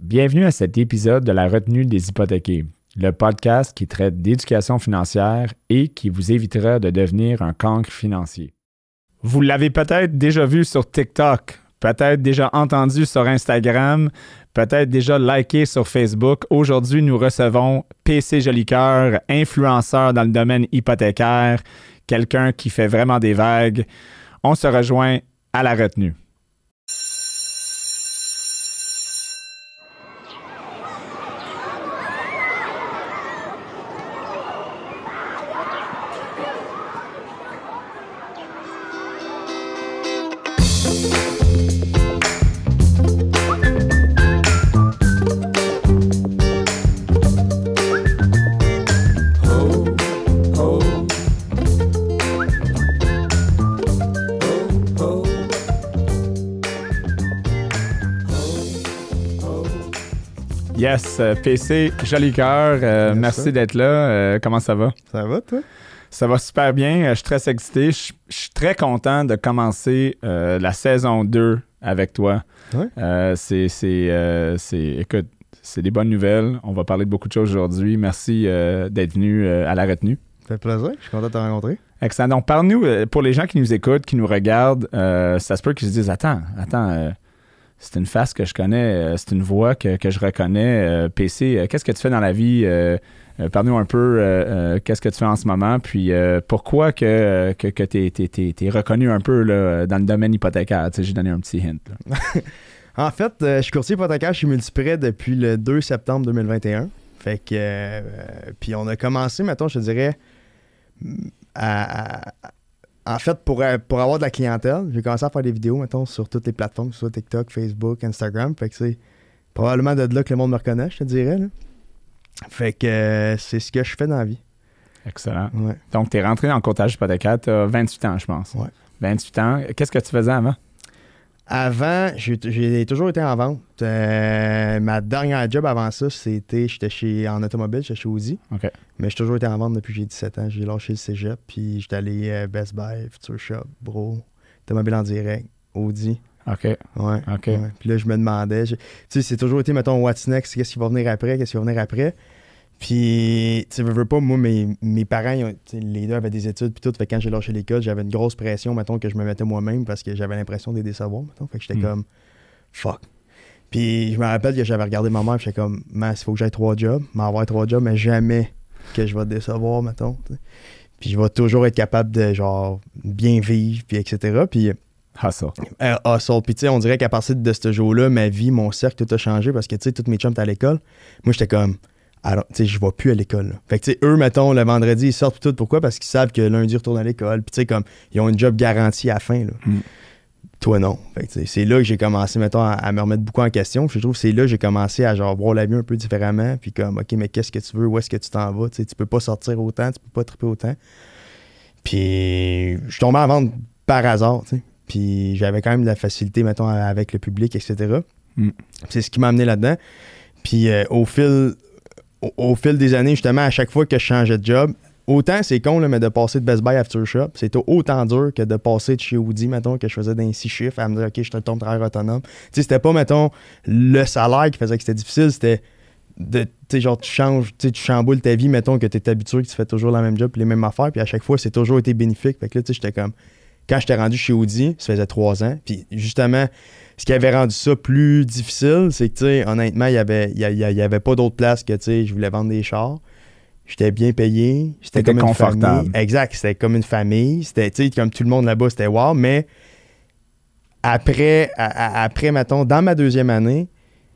Bienvenue à cet épisode de la retenue des hypothéqués, le podcast qui traite d'éducation financière et qui vous évitera de devenir un cancre financier. Vous l'avez peut-être déjà vu sur TikTok, peut-être déjà entendu sur Instagram, peut-être déjà liké sur Facebook. Aujourd'hui, nous recevons PC Jolicoeur, influenceur dans le domaine hypothécaire, quelqu'un qui fait vraiment des vagues. On se rejoint à la retenue. Yes, euh, PC, joli cœur. euh, merci d'être là. Euh, comment ça va? Ça va, toi? Ça va super bien. Je suis très excité. Je je suis très content de commencer euh, la saison 2 avec toi. Euh, c'est, c'est, c'est- écoute, c'est des bonnes nouvelles. On va parler de beaucoup de choses aujourd'hui. Merci d'être venu à la retenue. Ça fait plaisir. Je suis content de te rencontrer. Excellent. Donc, parle-nous, pour les gens qui nous écoutent, qui nous regardent, ça se peut qu'ils se disent Attends, attends, euh, c'est une face que je connais, euh, c'est une voix que, que je reconnais. euh, PC, euh, qu'est-ce que tu fais dans la vie Parle-nous un peu, qu'est-ce que tu fais en ce moment, puis pourquoi que, que, que tu es, reconnu un peu là, dans le domaine hypothécaire? J'ai donné un petit hint. En fait, je suis courtier hypothécaire chez Multiprêt depuis le 2 septembre 2021. Fait que. puis on a commencé, mettons, je dirais. à- en fait, pour, euh, pour avoir de la clientèle, j'ai commencé à faire des vidéos, mettons, sur toutes les plateformes, que ce soit TikTok, Facebook, Instagram. Fait que c'est probablement de là que le monde me reconnaît, je te dirais. là. Fait que euh, c'est ce que je fais dans la vie. Excellent. Ouais. Donc, tu es rentré dans le comptage hypothécaire, tu as 28 ans, je pense. Ouais. 28 ans. Qu'est-ce que tu faisais avant? Avant, j'ai toujours été en vente. Euh, ma dernière job avant ça, c'était j'étais chez en automobile, j'étais chez Audi. Mais j'ai toujours été en vente depuis que j'ai 17 ans. J'ai lâché le cégep, puis j'étais allé euh, Best Buy, Future Shop, Bro, automobile en direct, Audi. OK. Ouais. OK. ouais. Puis là, je me demandais, tu sais, c'est toujours été, mettons, what's next, qu'est-ce qui va venir après, qu'est-ce qui va venir après. Puis, tu sais, veux, veux pas, moi, mes, mes parents, les deux avaient des études, puis tout. Fait que quand j'ai lâché l'école, j'avais une grosse pression, mettons, que je me mettais moi-même parce que j'avais l'impression de les décevoir, mettons. Fait que j'étais Mm. comme, fuck. Puis, je me rappelle que j'avais regardé ma mère, j'étais comme, man, il faut que j'aille trois jobs, m'avoir trois jobs, mais jamais que je vais te décevoir, mettons. Puis, je vais toujours être capable de, genre, bien vivre, puis etc. Puis, Hustle. euh, hustle. Puis, tu sais, on dirait qu'à partir de ce jour-là, ma vie, mon cercle, tout a changé parce que, tu sais, tous mes chums étaient à l'école. Moi, j'étais comme, alors, tu sais, je vais plus à l'école. Fait que, tu sais, eux, mettons, le vendredi, ils sortent tout. Pourquoi? Parce qu'ils savent que lundi, ils retournent à l'école. Puis, tu sais, comme, ils ont une job garantie à la fin, là. Mm. Toi, non. Fait que, c'est là que j'ai commencé, mettons, à, à me remettre beaucoup en question. Puis, je trouve que c'est là que j'ai commencé à, genre, voir la vie un peu différemment. Puis, comme, OK, mais qu'est-ce que tu veux? Où est-ce que tu t'en vas? Tu sais, tu peux pas sortir autant, tu peux pas triper autant. Puis, je suis tombé en vente par hasard, tu sais. Puis j'avais quand même de la facilité, mettons, avec le public, etc. Mm. C'est ce qui m'a amené là-dedans. Puis euh, au fil au, fil des années, justement, à chaque fois que je changeais de job, autant c'est con, mais de passer de Best Buy à Future Shop, c'était autant dur que de passer de chez Audi, mettons, que je faisais d'un six chiffres, à me dire, OK, je te tombe travailleur autonome. Tu sais, c'était pas, mettons, le salaire qui faisait que c'était difficile, c'était de, tu genre, tu changes, tu chamboules ta vie, mettons, que tu es habitué, que tu fais toujours la même job, puis les mêmes affaires, puis à chaque fois, c'est toujours été bénéfique. Fait que là, tu sais, j'étais comme, quand j'étais rendu chez Audi, ça faisait trois ans, puis justement, ce qui avait rendu ça plus difficile, c'est que, tu sais, honnêtement, il y avait, y, a- il y a- il y avait pas d'autre place que, tu sais, je voulais vendre des chars. J'étais bien payé. C'était T'étais comme une confortable. famille. Exact. C'était comme une famille. C'était, tu sais, comme tout le monde là-bas, c'était wow. Mais après, à- à- après, mettons, dans ma deuxième année,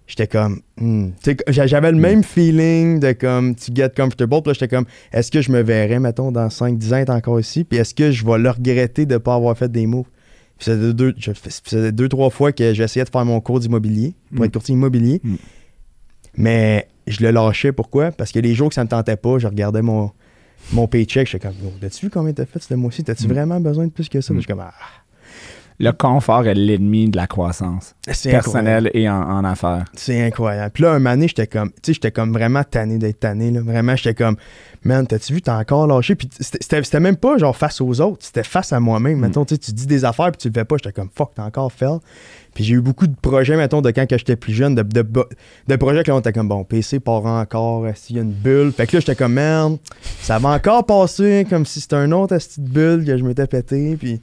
j'étais comme, hmm. J'avais le Hmm. même feeling de comme, tu get comfortable. Puis là, j'étais comme, est-ce que je me verrais, mettons, dans 5-10 ans être encore ici? Puis est-ce que je vais le regretter de ne pas avoir fait des moves? Puis faisait deux, je deux, trois fois que j'essayais de faire mon cours d'immobilier pour Mm. être courtier immobilier. Mm. Mais je le lâchais. Pourquoi? Parce que les jours que ça me tentait pas, je regardais mon, mon paycheck. J'étais comme, Oh, as-tu vu combien t'as fait ce mois-ci? T'as-tu Mm. vraiment besoin de plus que ça? Puis Je suis comme, ah. Le confort est l'ennemi de la croissance personnelle et en, affaires. C'est incroyable. Puis là, un moment donné, j'étais comme, tu sais, j'étais comme vraiment tanné d'être tanné. Là. Vraiment, j'étais comme, man, t'as-tu vu, t'as encore lâché? Puis c'était même pas genre face aux autres, c'était face à moi-même. Mm. Mettons, tu dis des affaires puis tu le fais pas. J'étais comme, fuck, t'as encore fait. Puis j'ai eu beaucoup de projets, mettons, de quand j'étais plus jeune, de, de, de, projets que là, on était comme, bon, PC part encore, s'il y a une bulle? Fait que là, j'étais comme, man, ça va encore passer comme si c'était un autre petite bulle que je m'étais pété? Puis.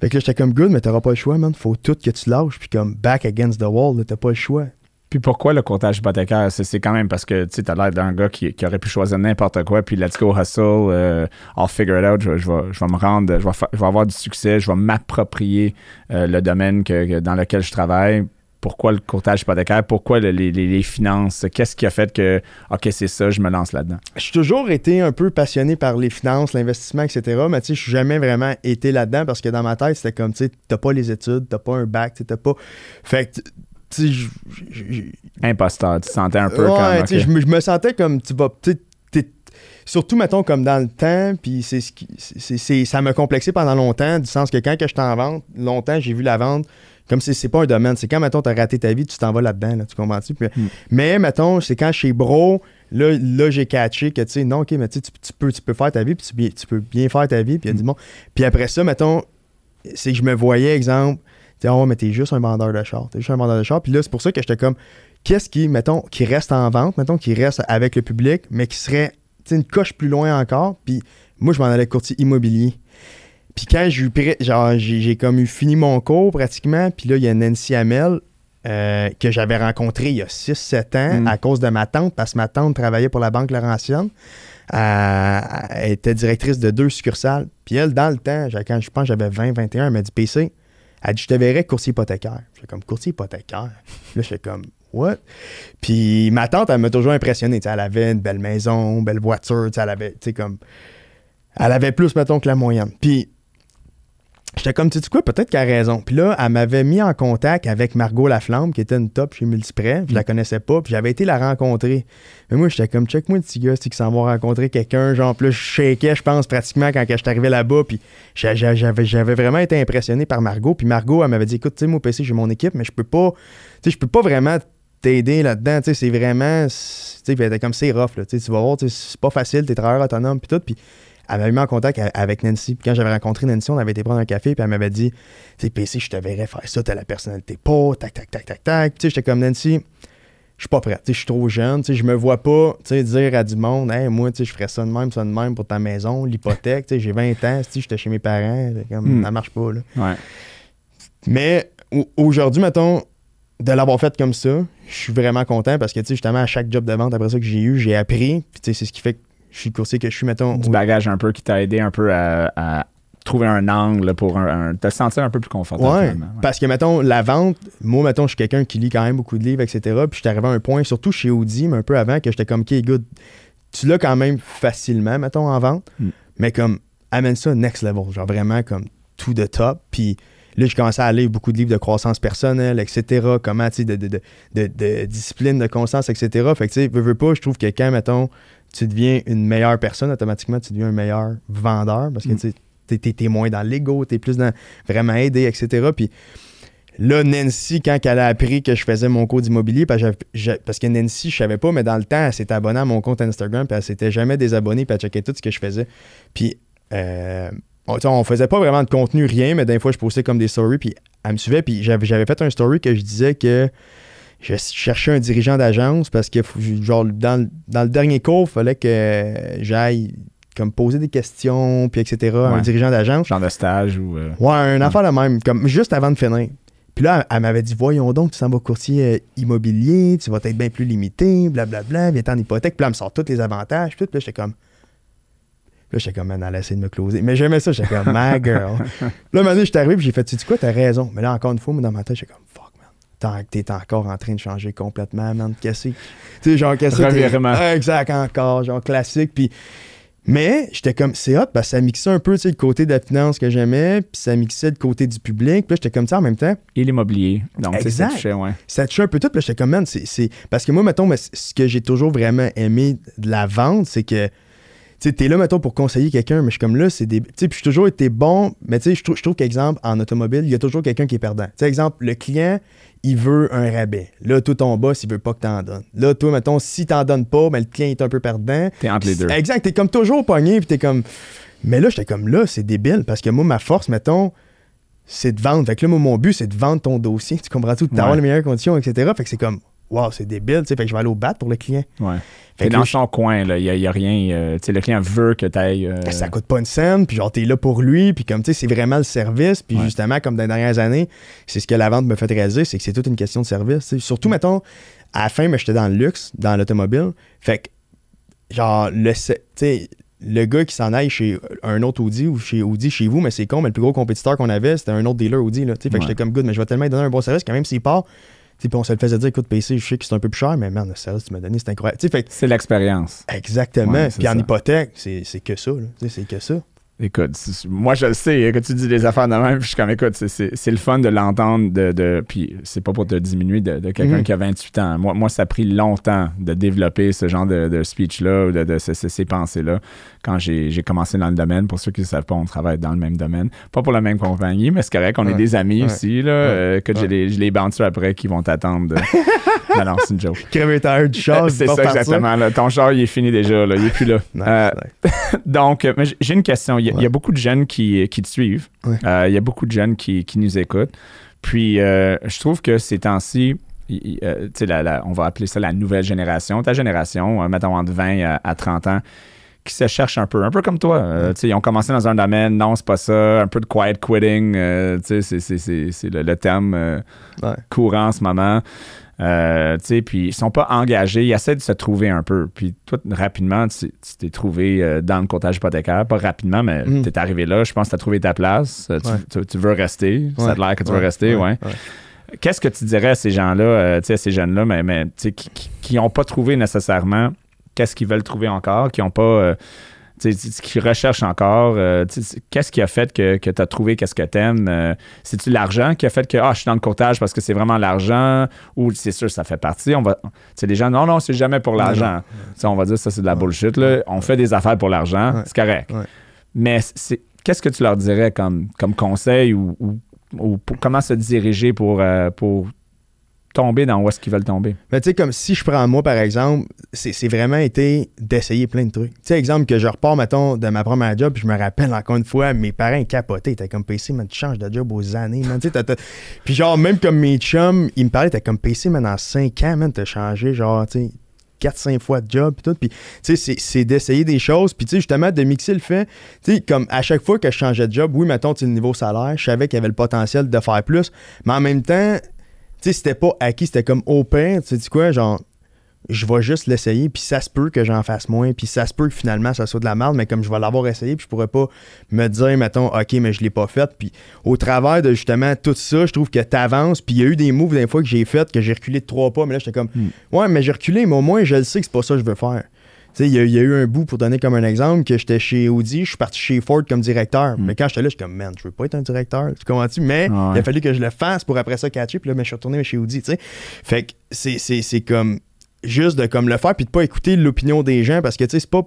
Fait que là, j'étais comme good, mais t'auras pas le choix, man. Faut tout que tu lâches. Puis comme back against the wall, t'as pas le choix. Puis pourquoi le comptage hypothécaire? C'est quand même parce que tu as l'air d'un gars qui, aurait pu choisir n'importe quoi, puis let's go hustle, euh, I'll figure it out, je, vais, me rendre, je vais, avoir du succès, je vais m'approprier euh, le domaine que, dans lequel je travaille. Pourquoi le courtage hypothécaire? Pourquoi les, finances? Qu'est-ce qui a fait que, OK, c'est ça, je me lance là-dedans? J'ai toujours été un peu passionné par les finances, l'investissement, etc. Mais tu sais, je suis jamais vraiment été là-dedans parce que dans ma tête, c'était comme, tu sais, t'as pas les études, t'as pas un bac, t'as pas. Fait que Imposteur, tu te sentais un peu comme. je, me, sentais comme tu vas. Surtout, mettons, comme dans le temps, puis c'est ce qui. c'est ça m'a complexé pendant longtemps, du sens que quand que j'étais en vente, longtemps, j'ai vu la vente comme si c'est pas un domaine. C'est quand, mettons, t'as raté ta vie, tu t'en vas là-dedans, là, tu comprends-tu? Hmm. Mais, mettons, c'est quand chez Bro, là, là j'ai catché que, tu sais, non, OK, mais tu, peux, tu peux faire ta vie, puis tu, tu, peux bien faire ta vie, puis il a dit, hmm. bon. Puis après ça, mettons, c'est que je me voyais, exemple, tu oh, mais t'es juste un vendeur de char. T'es juste un vendeur de char. Puis là, c'est pour ça que j'étais comme, qu'est-ce qui, mettons, qui reste en vente, mettons, qui reste avec le public, mais qui serait une coche plus loin encore? Puis moi, je m'en allais courtier immobilier. Puis quand j'ai eu, genre, j'ai comme eu fini mon cours pratiquement, puis là, il y a Nancy Hamel euh, que j'avais rencontré il y a 6-7 ans mm. à cause de ma tante, parce que ma tante travaillait pour la Banque Laurentienne. Euh, elle était directrice de deux succursales. Puis elle, dans le temps, quand je pense j'avais 20-21, elle m'a dit PC, elle dit, je te verrais courtier hypothécaire. Je comme, courtier hypothécaire? Là, je fais comme, what? Puis ma tante, elle m'a toujours impressionné. elle avait une belle maison, une belle voiture, elle avait, comme. Elle avait plus, mettons, que la moyenne. Puis J'étais comme, tu sais quoi, peut-être qu'elle a raison. Puis là, elle m'avait mis en contact avec Margot Laflamme, qui était une top chez Multiprêt. Je la connaissais pas, puis j'avais été la rencontrer. Mais moi, j'étais comme, check-moi le petit gars, qui s'en va rencontrer quelqu'un. Genre, plus je shakais, je pense, pratiquement quand j'étais arrivé là-bas. Puis j'avais vraiment été impressionné par Margot. Puis Margot, elle m'avait dit, écoute, tu sais, moi, PC, j'ai mon équipe, mais je peux pas, tu sais, je peux pas vraiment t'aider là-dedans. Tu sais, c'est vraiment, tu sais, elle était comme, c'est rough, là. Tu vas voir, c'est pas facile, t'es travailleur autonome, puis tout. Puis elle m'avait mis en contact avec Nancy. Puis quand j'avais rencontré Nancy, on avait été prendre un café, puis elle m'avait dit Tu PC, je te verrais faire ça, t'as la personnalité pas, tac, tac, tac, tac, tac. Tu sais, j'étais comme Nancy, je suis pas prêt. Je suis trop jeune. Je me vois pas, dire à du monde Hey, moi, je ferais ça de même, ça de même pour ta maison, l'hypothèque. J'ai 20 ans, si j'étais chez mes parents. Comme, hmm. Ça marche pas, là. Ouais. Mais aujourd'hui, mettons, de l'avoir fait comme ça, je suis vraiment content parce que, tu sais, justement, à chaque job de vente après ça que j'ai eu, j'ai appris. Puis, tu sais, c'est ce qui fait que je suis coursier que je suis, mettons. Du bagage un peu qui t'a aidé un peu à, trouver un angle pour un, te sentir un peu plus confortable. Ouais, parce que, mettons, la vente, moi, mettons, je suis quelqu'un qui lit quand même beaucoup de livres, etc. Puis je suis arrivé à un point, surtout chez Audi, mais un peu avant, que j'étais comme, OK, good, tu l'as quand même facilement, mettons, en vente, mm. mais comme, amène ça next level, genre vraiment comme tout de top. Puis là, j'ai commencé à lire beaucoup de livres de croissance personnelle, etc. Comment, tu sais, de, de, de, discipline, de conscience, etc. Fait que, tu sais, veux, veux pas, je trouve que quand, mettons, tu deviens une meilleure personne, automatiquement, tu deviens un meilleur vendeur parce que mm. tu es, moins dans l'ego, tu es plus dans vraiment aider, etc. Puis là, Nancy, quand elle a appris que je faisais mon cours d'immobilier, parce, que Nancy, je savais pas, mais dans le temps, elle s'était abonnée à mon compte Instagram, puis elle s'était jamais désabonnée, puis elle checkait tout ce que je faisais. Puis, euh, on, faisait pas vraiment de contenu, rien, mais des fois, je postais comme des stories, puis elle me suivait, puis j'avais fait un story que je disais que je cherchais un dirigeant d'agence parce que genre dans, le dernier cours, il fallait que j'aille comme poser des questions, puis etc. Un dirigeant d'agence. Genre de stage ou. Euh, ouais, un affaire de même, comme juste avant de finir. Puis là, elle m'avait dit Voyons donc, tu s'en vas courtier euh, immobilier, tu vas être bien plus limité, blablabla, viens en hypothèque. Puis là, elle me sort tous les avantages, puis là, j'étais comme. Là, j'étais comme, elle a essayé de me closer. Mais j'aimais ça, j'étais comme, my girl. là, un moment donné, j'étais arrivé, puis j'ai fait, tu dis quoi, t'as raison. Mais là, encore une fois, moi, dans ma tête, j'étais comme, fuck t'es encore en train de changer complètement, man, casser. Tu sais, genre, casser. Exact, encore, genre classique. Puis, mais j'étais comme, c'est hot, parce que ça mixait un peu, tu sais, le côté de la finance que j'aimais, puis ça mixait le côté du public. Puis là, j'étais comme ça en même temps. Et l'immobilier. Donc, ça touchait, ouais. Ça touchait un peu tout. Puis là, j'étais comme, man, c'est. Parce que moi, mettons, ce que j'ai toujours vraiment aimé de la vente, c'est que tu sais, t'es là, mettons, pour conseiller quelqu'un, mais je suis comme là, c'est des. Tu sais, puis j'ai toujours été bon, mais tu sais, je trouve, je trouve qu'exemple, en automobile, il y a toujours quelqu'un qui est perdant. Tu sais, exemple, le client, il veut un rabais. Là, toi, ton boss, il veut pas que t'en donnes. Là, toi, mettons, si t'en donnes pas, ben, le client est un peu perdant. T'es entre les deux. Exact, t'es comme toujours pogné, puis t'es comme. Mais là, j'étais comme là, c'est débile, parce que moi, ma force, mettons, c'est de vendre. Fait que là, moi, mon but, c'est de vendre ton dossier. Tu comprends tout, d'avoir Ouais. les meilleures conditions, etc. Fait que c'est comme, wow, c'est débile, tu sais. Fait que je vais aller au bat pour le client. Ouais. Fait que dans là, son coin, là. Il n'y a, rien. euh, tu sais, le client veut que tu ailles. Ça coûte pas une scène, puis genre, t'es là pour lui, puis comme, tu sais, c'est vraiment le service. Puis Ouais. justement, comme dans les dernières années, c'est ce que la vente me fait réaliser, c'est que c'est toute une question de service. Surtout, mettons, à la fin, mais j'étais dans le luxe, dans l'automobile. Fait que, genre, le, le gars qui s'en aille chez un autre Audi ou chez Audi chez vous, mais c'est con, mais le plus gros compétiteur qu'on avait, c'était un autre dealer Audi. Là, tu sais. fait que j'étais comme good, mais je vais tellement lui donner un bon service quand même s'il part. Puis on se le faisait dire, écoute, PC, je sais que c'est un peu plus cher, mais man, que tu m'as donné, c'est incroyable. C'est l'expérience. exactement. Puis en ça. hypothèque, c'est que ça. C'est que ça. Écoute, c'est- moi je le sais, que tu dis des affaires de même, puis je suis comme, écoute, c'est- c'est c'est le fun de l'entendre, de, de, puis c'est pas pour te diminuer de, de quelqu'un Mhm. qui a 28 ans. Moi, moi, ça a pris longtemps de développer ce genre de, de speech-là, ou de, de ce- ce- ces pensées-là, quand j'ai j'ai commencé dans le domaine. Pour ceux qui ne savent pas, on travaille dans le même domaine. Pas pour la même compagnie, mais c'est correct, on est des amis Ouais. aussi, là, euh, que j'ai Ouais. les, les bounce après qui vont t'attendre. de- non, non, c'est une joke. crever tire du char, c'est pas ça, exactement. là. Ton char, il est fini déjà, là, il est plus là. Nice, Euh, donc, euh, j'ai une question. Il y, a- il y a Ouais. beaucoup de jeunes qui, qui te suivent. Ouais. Euh, il y a beaucoup de jeunes qui, qui nous écoutent. Puis, euh, je trouve que ces temps-ci, il- il- euh, la- la- on va appeler ça la nouvelle génération, ta génération, mettons entre 20 à, à 30 ans, qui se cherchent un peu, un peu comme toi. Euh, ils ont commencé dans un domaine, non, c'est pas ça, un peu de quiet quitting, euh, c'est- le, le terme euh, Ouais. courant en ce moment. Euh, puis ils sont pas engagés, ils essaient de se trouver un peu. Puis toi, rapidement, tu t'es trouvé euh, dans le courtage hypothécaire. Pas rapidement, mais Mm. tu es arrivé là. Je pense que tu as trouvé ta place. Euh, Tu, Ouais. tu- tu veux rester. Ça a l'air que tu veux rester, ouais. Qu'est-ce que tu dirais à ces gens-là, euh, à ces jeunes-là, mais, mais qui n'ont pas trouvé nécessairement qu'est-ce qu'ils veulent trouver encore, qui n'ont pas. Euh, tu sais, qui qui recherchent encore. euh, qu'est-ce qui a fait que, que tu as trouvé qu'est-ce que tu aimes? C'est-tu l'argent qui a fait que ah, je suis dans le courtage parce que c'est vraiment l'argent ou c'est sûr ça fait partie? On va, tu sais, les gens, non, non, c'est jamais pour l'argent. On va dire ça, c'est de la Ouais. bullshit. Là. On fait des affaires pour l'argent, Ouais. c'est correct. Ouais. Mais c'est, qu'est-ce que tu leur dirais comme, comme conseil ou, ou- ou pour- comment se diriger pour, euh, pour tomber dans où est-ce qu'ils veulent tomber? Mais tu sais, comme si je prends moi, par exemple, c'est vraiment été d'essayer plein de trucs. Tu sais, exemple, que je repars, mettons, de ma première job, puis je me rappelle encore une fois, mes parents capotaient. Étaient comme PC, man, tu changes de job aux années, man. T'as- Puis genre, même comme mes chums, ils me parlaient, t'es comme PC, man, en 5 ans, man, t'as changé, genre, tu sais. 4-5 fois de job, puis tout. Puis, tu sais, c'est- d'essayer des choses. Puis, tu sais, justement, de mixer le fait. Tu sais, comme à chaque fois que je changeais de job, oui, mettons, tu le niveau salaire, je savais qu'il y avait le potentiel de faire plus. Mais en même temps, tu sais, c'était pas acquis, c'était comme au pire, tu sais quoi, genre, je vais juste l'essayer, puis ça se peut que j'en fasse moins, puis ça se peut que finalement ça soit de la merde, mais comme je vais l'avoir essayé, puis je pourrais pas me dire, mettons, ok, mais je l'ai pas fait, puis au travers de justement tout ça, je trouve que t'avances, puis il y a eu des moves des fois que j'ai fait, que j'ai reculé de trois pas, mais là j'étais comme, Hmm. ouais, mais j'ai reculé, mais au moins je le sais que c'est pas ça que je veux faire. Il y, a- il y a eu un bout, pour donner comme un exemple, que j'étais chez Audi, je suis parti chez Ford comme directeur. Mm. Mais quand j'étais là, je suis comme, man, je veux pas être un directeur. Tu comprends-tu? Mais Ah ouais. il a fallu que je le fasse pour après ça catcher. Puis là, mais je suis retourné chez Audi, tu sais. Fait que c'est- c'est c'est comme juste de comme le faire puis de pas écouter l'opinion des gens parce que tu sais c'est pas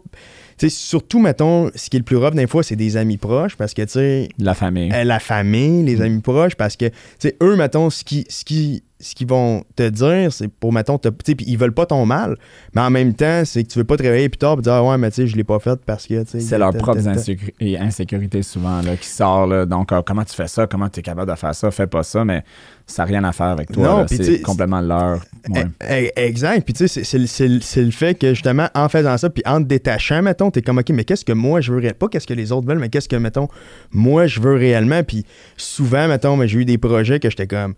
tu sais surtout mettons ce qui est le plus rough des fois c'est des amis proches parce que tu sais La famille. euh, la famille, les amis proches, parce que, tu sais, eux, mettons, ce qui, ce qui, ce qu'ils vont te dire, c'est pour, mettons, tu sais, ils veulent pas ton mal, mais en même temps, c'est que tu veux pas te réveiller plus tard et dire, ah ouais, mais tu sais, je l'ai pas fait parce que, tu sais. C'est leur tel, propre tel, tel. insécu- et insécurité souvent là, qui sort. Là. Donc, euh, comment tu fais ça? Comment tu es capable de faire ça? Fais pas ça, mais ça n'a rien à faire avec toi. C'est complètement leur. ouais. Eh, eh, Exact. Puis tu sais, c'est- le- fait que justement, en faisant ça, puis en te détachant, mettons, t'es comme, OK, mais qu'est-ce que moi je veux réellement? Pas qu'est-ce que les autres veulent, mais qu'est-ce que, mettons, moi je veux réellement. Puis souvent, mettons, mais j'ai eu des projets que j'étais comme,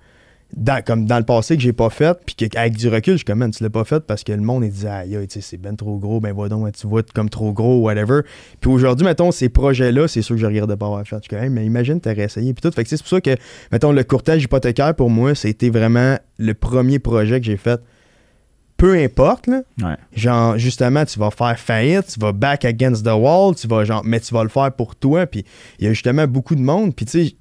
dans, comme dans le passé que j'ai pas fait, puis qu'avec du recul, je suis comme, man, tu l'as pas fait parce que le monde, aïe, aïe, tu sais, c'est ben trop gros, ben va donc, tu vois comme trop gros, whatever. Puis aujourd'hui, mettons, ces projets-là, c'est sûr que je regrette de pas avoir fait. Je comme, Hey, mais imagine, t'aurais essayé, puis tout. Fait que c'est pour ça que, mettons, le courtage hypothécaire, pour moi, c'était vraiment le premier projet que j'ai fait. Peu importe, là, Ouais. genre justement tu vas faire faillite, tu vas back against the wall, tu vas genre mais tu vas le faire pour toi puis il y a justement beaucoup de monde puis tu sais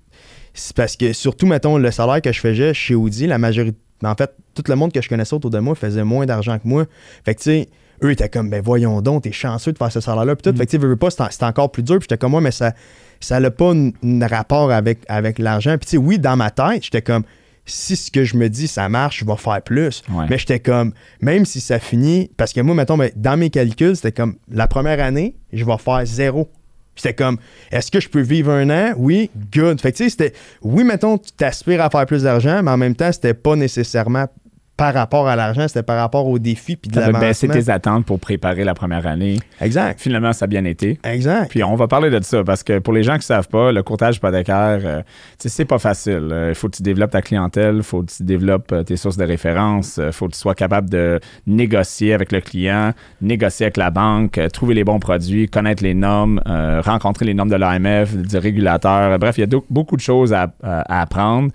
c'est parce que surtout mettons le salaire que je faisais chez Audi, la majorité en fait tout le monde que je connaissais autour de moi faisait moins d'argent que moi. Fait que tu sais eux étaient comme, ben voyons donc, t'es chanceux de faire ce salaire-là. Puis tout, fait que tu veux pas, c'était encore plus dur. Puis j'étais comme, moi, mais ça ça n'a pas un rapport avec, avec l'argent. Puis tu sais, oui, dans ma tête, j'étais comme, si ce que je me dis, ça marche, je vais faire plus. Mais j'étais comme, même si ça finit, parce que moi, mettons, ben, dans mes calculs, c'était comme, la première année, je vais faire zéro. C'était comme, est-ce que je peux vivre un an? Oui, good. Fait que tu sais, c'était, oui, mettons, tu t'aspires à faire plus d'argent, mais en même temps, c'était pas nécessairement par rapport à l'argent, c'était par rapport aux défis puis de Ça baisser tes attentes pour préparer la première année. Exact. Finalement, ça a bien été. Exact. Puis on va parler de ça parce que pour les gens qui ne savent pas, le courtage hypothécaire, euh, c'est pas facile. Il euh, faut que tu développes ta clientèle, il faut que tu développes euh, tes sources de référence, il faut que tu sois capable de négocier avec le client, négocier avec la banque, trouver les bons produits, connaître les normes, rencontrer les normes de l'AMF, du régulateur. Bref, il y a beaucoup de choses à apprendre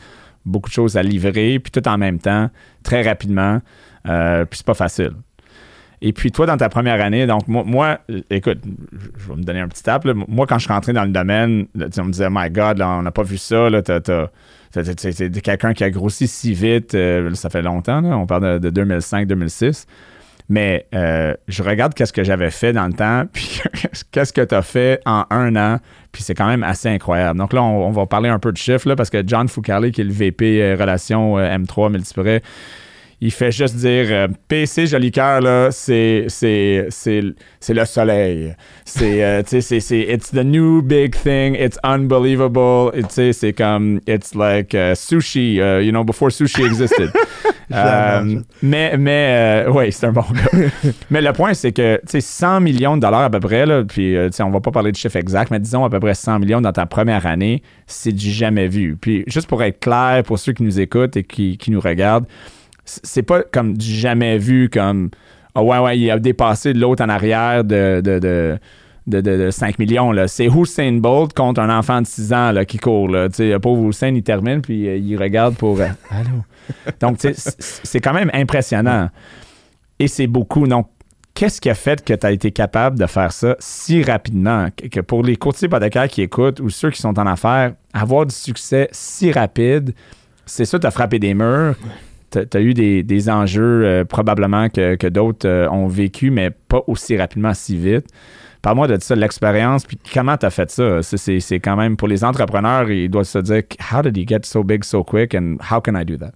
beaucoup de choses à livrer, puis tout en même temps, très rapidement. Euh, puis c'est pas facile. Et puis toi, dans ta première année, donc moi, écoute, je vais me donner un petit tap. Moi, quand je suis rentré dans le domaine, on me disait, My God, on n'a pas vu ça. C'est quelqu'un qui a grossi si vite. Euh, ça fait longtemps, on parle de, 2005-2006. Mais euh, je regarde qu'est-ce que j'avais fait dans le temps, puis qu'est-ce que tu as fait en un an, puis c'est quand même assez incroyable. Donc là, on, va parler un peu de chiffres, là, parce que John Foucalé, qui est le VP euh, Relation euh, M3 Multiprès, il fait juste dire PC Joli Cœur, là, c'est, le soleil. C'est, euh, tu c'est, it's the new big thing. It's unbelievable. C'est comme, it's like uh, sushi, uh, you know, before sushi existed. Euh, mais, mais, oui, c'est un bon gars. mais le point, c'est que, tu sais, 100 millions de dollars à peu près, là, puis, tu sais, on va pas parler de chiffre exact, mais disons à peu près 100 millions dans ta première année, c'est du jamais vu. Puis, juste pour être clair, pour ceux qui nous écoutent et qui, qui nous regardent, c'est pas comme jamais vu comme oh ouais ouais il a dépassé l'autre en arrière de, de, de 5 millions. C'est Hussein Bolt contre un enfant de 6 ans là, qui court. Là. Le pauvre Hussein, il termine, puis euh, il regarde pour. Euh, allô? Donc, c'est quand même impressionnant. Et c'est beaucoup. Donc, qu'est-ce qui a fait que tu as été capable de faire ça si rapidement? Que pour les courtiers hypothécaires qui écoutent ou ceux qui sont en affaires, avoir du succès si rapide, c'est ça, tu as frappé des murs tu as eu des, enjeux euh, probablement que, d'autres euh, ont vécu, mais pas aussi rapidement, si vite. Parle-moi de ça, l'expérience, puis comment tu as fait ça? C'est quand même, pour les entrepreneurs, ils doivent se dire, how did he get so big so quick and how can I do that?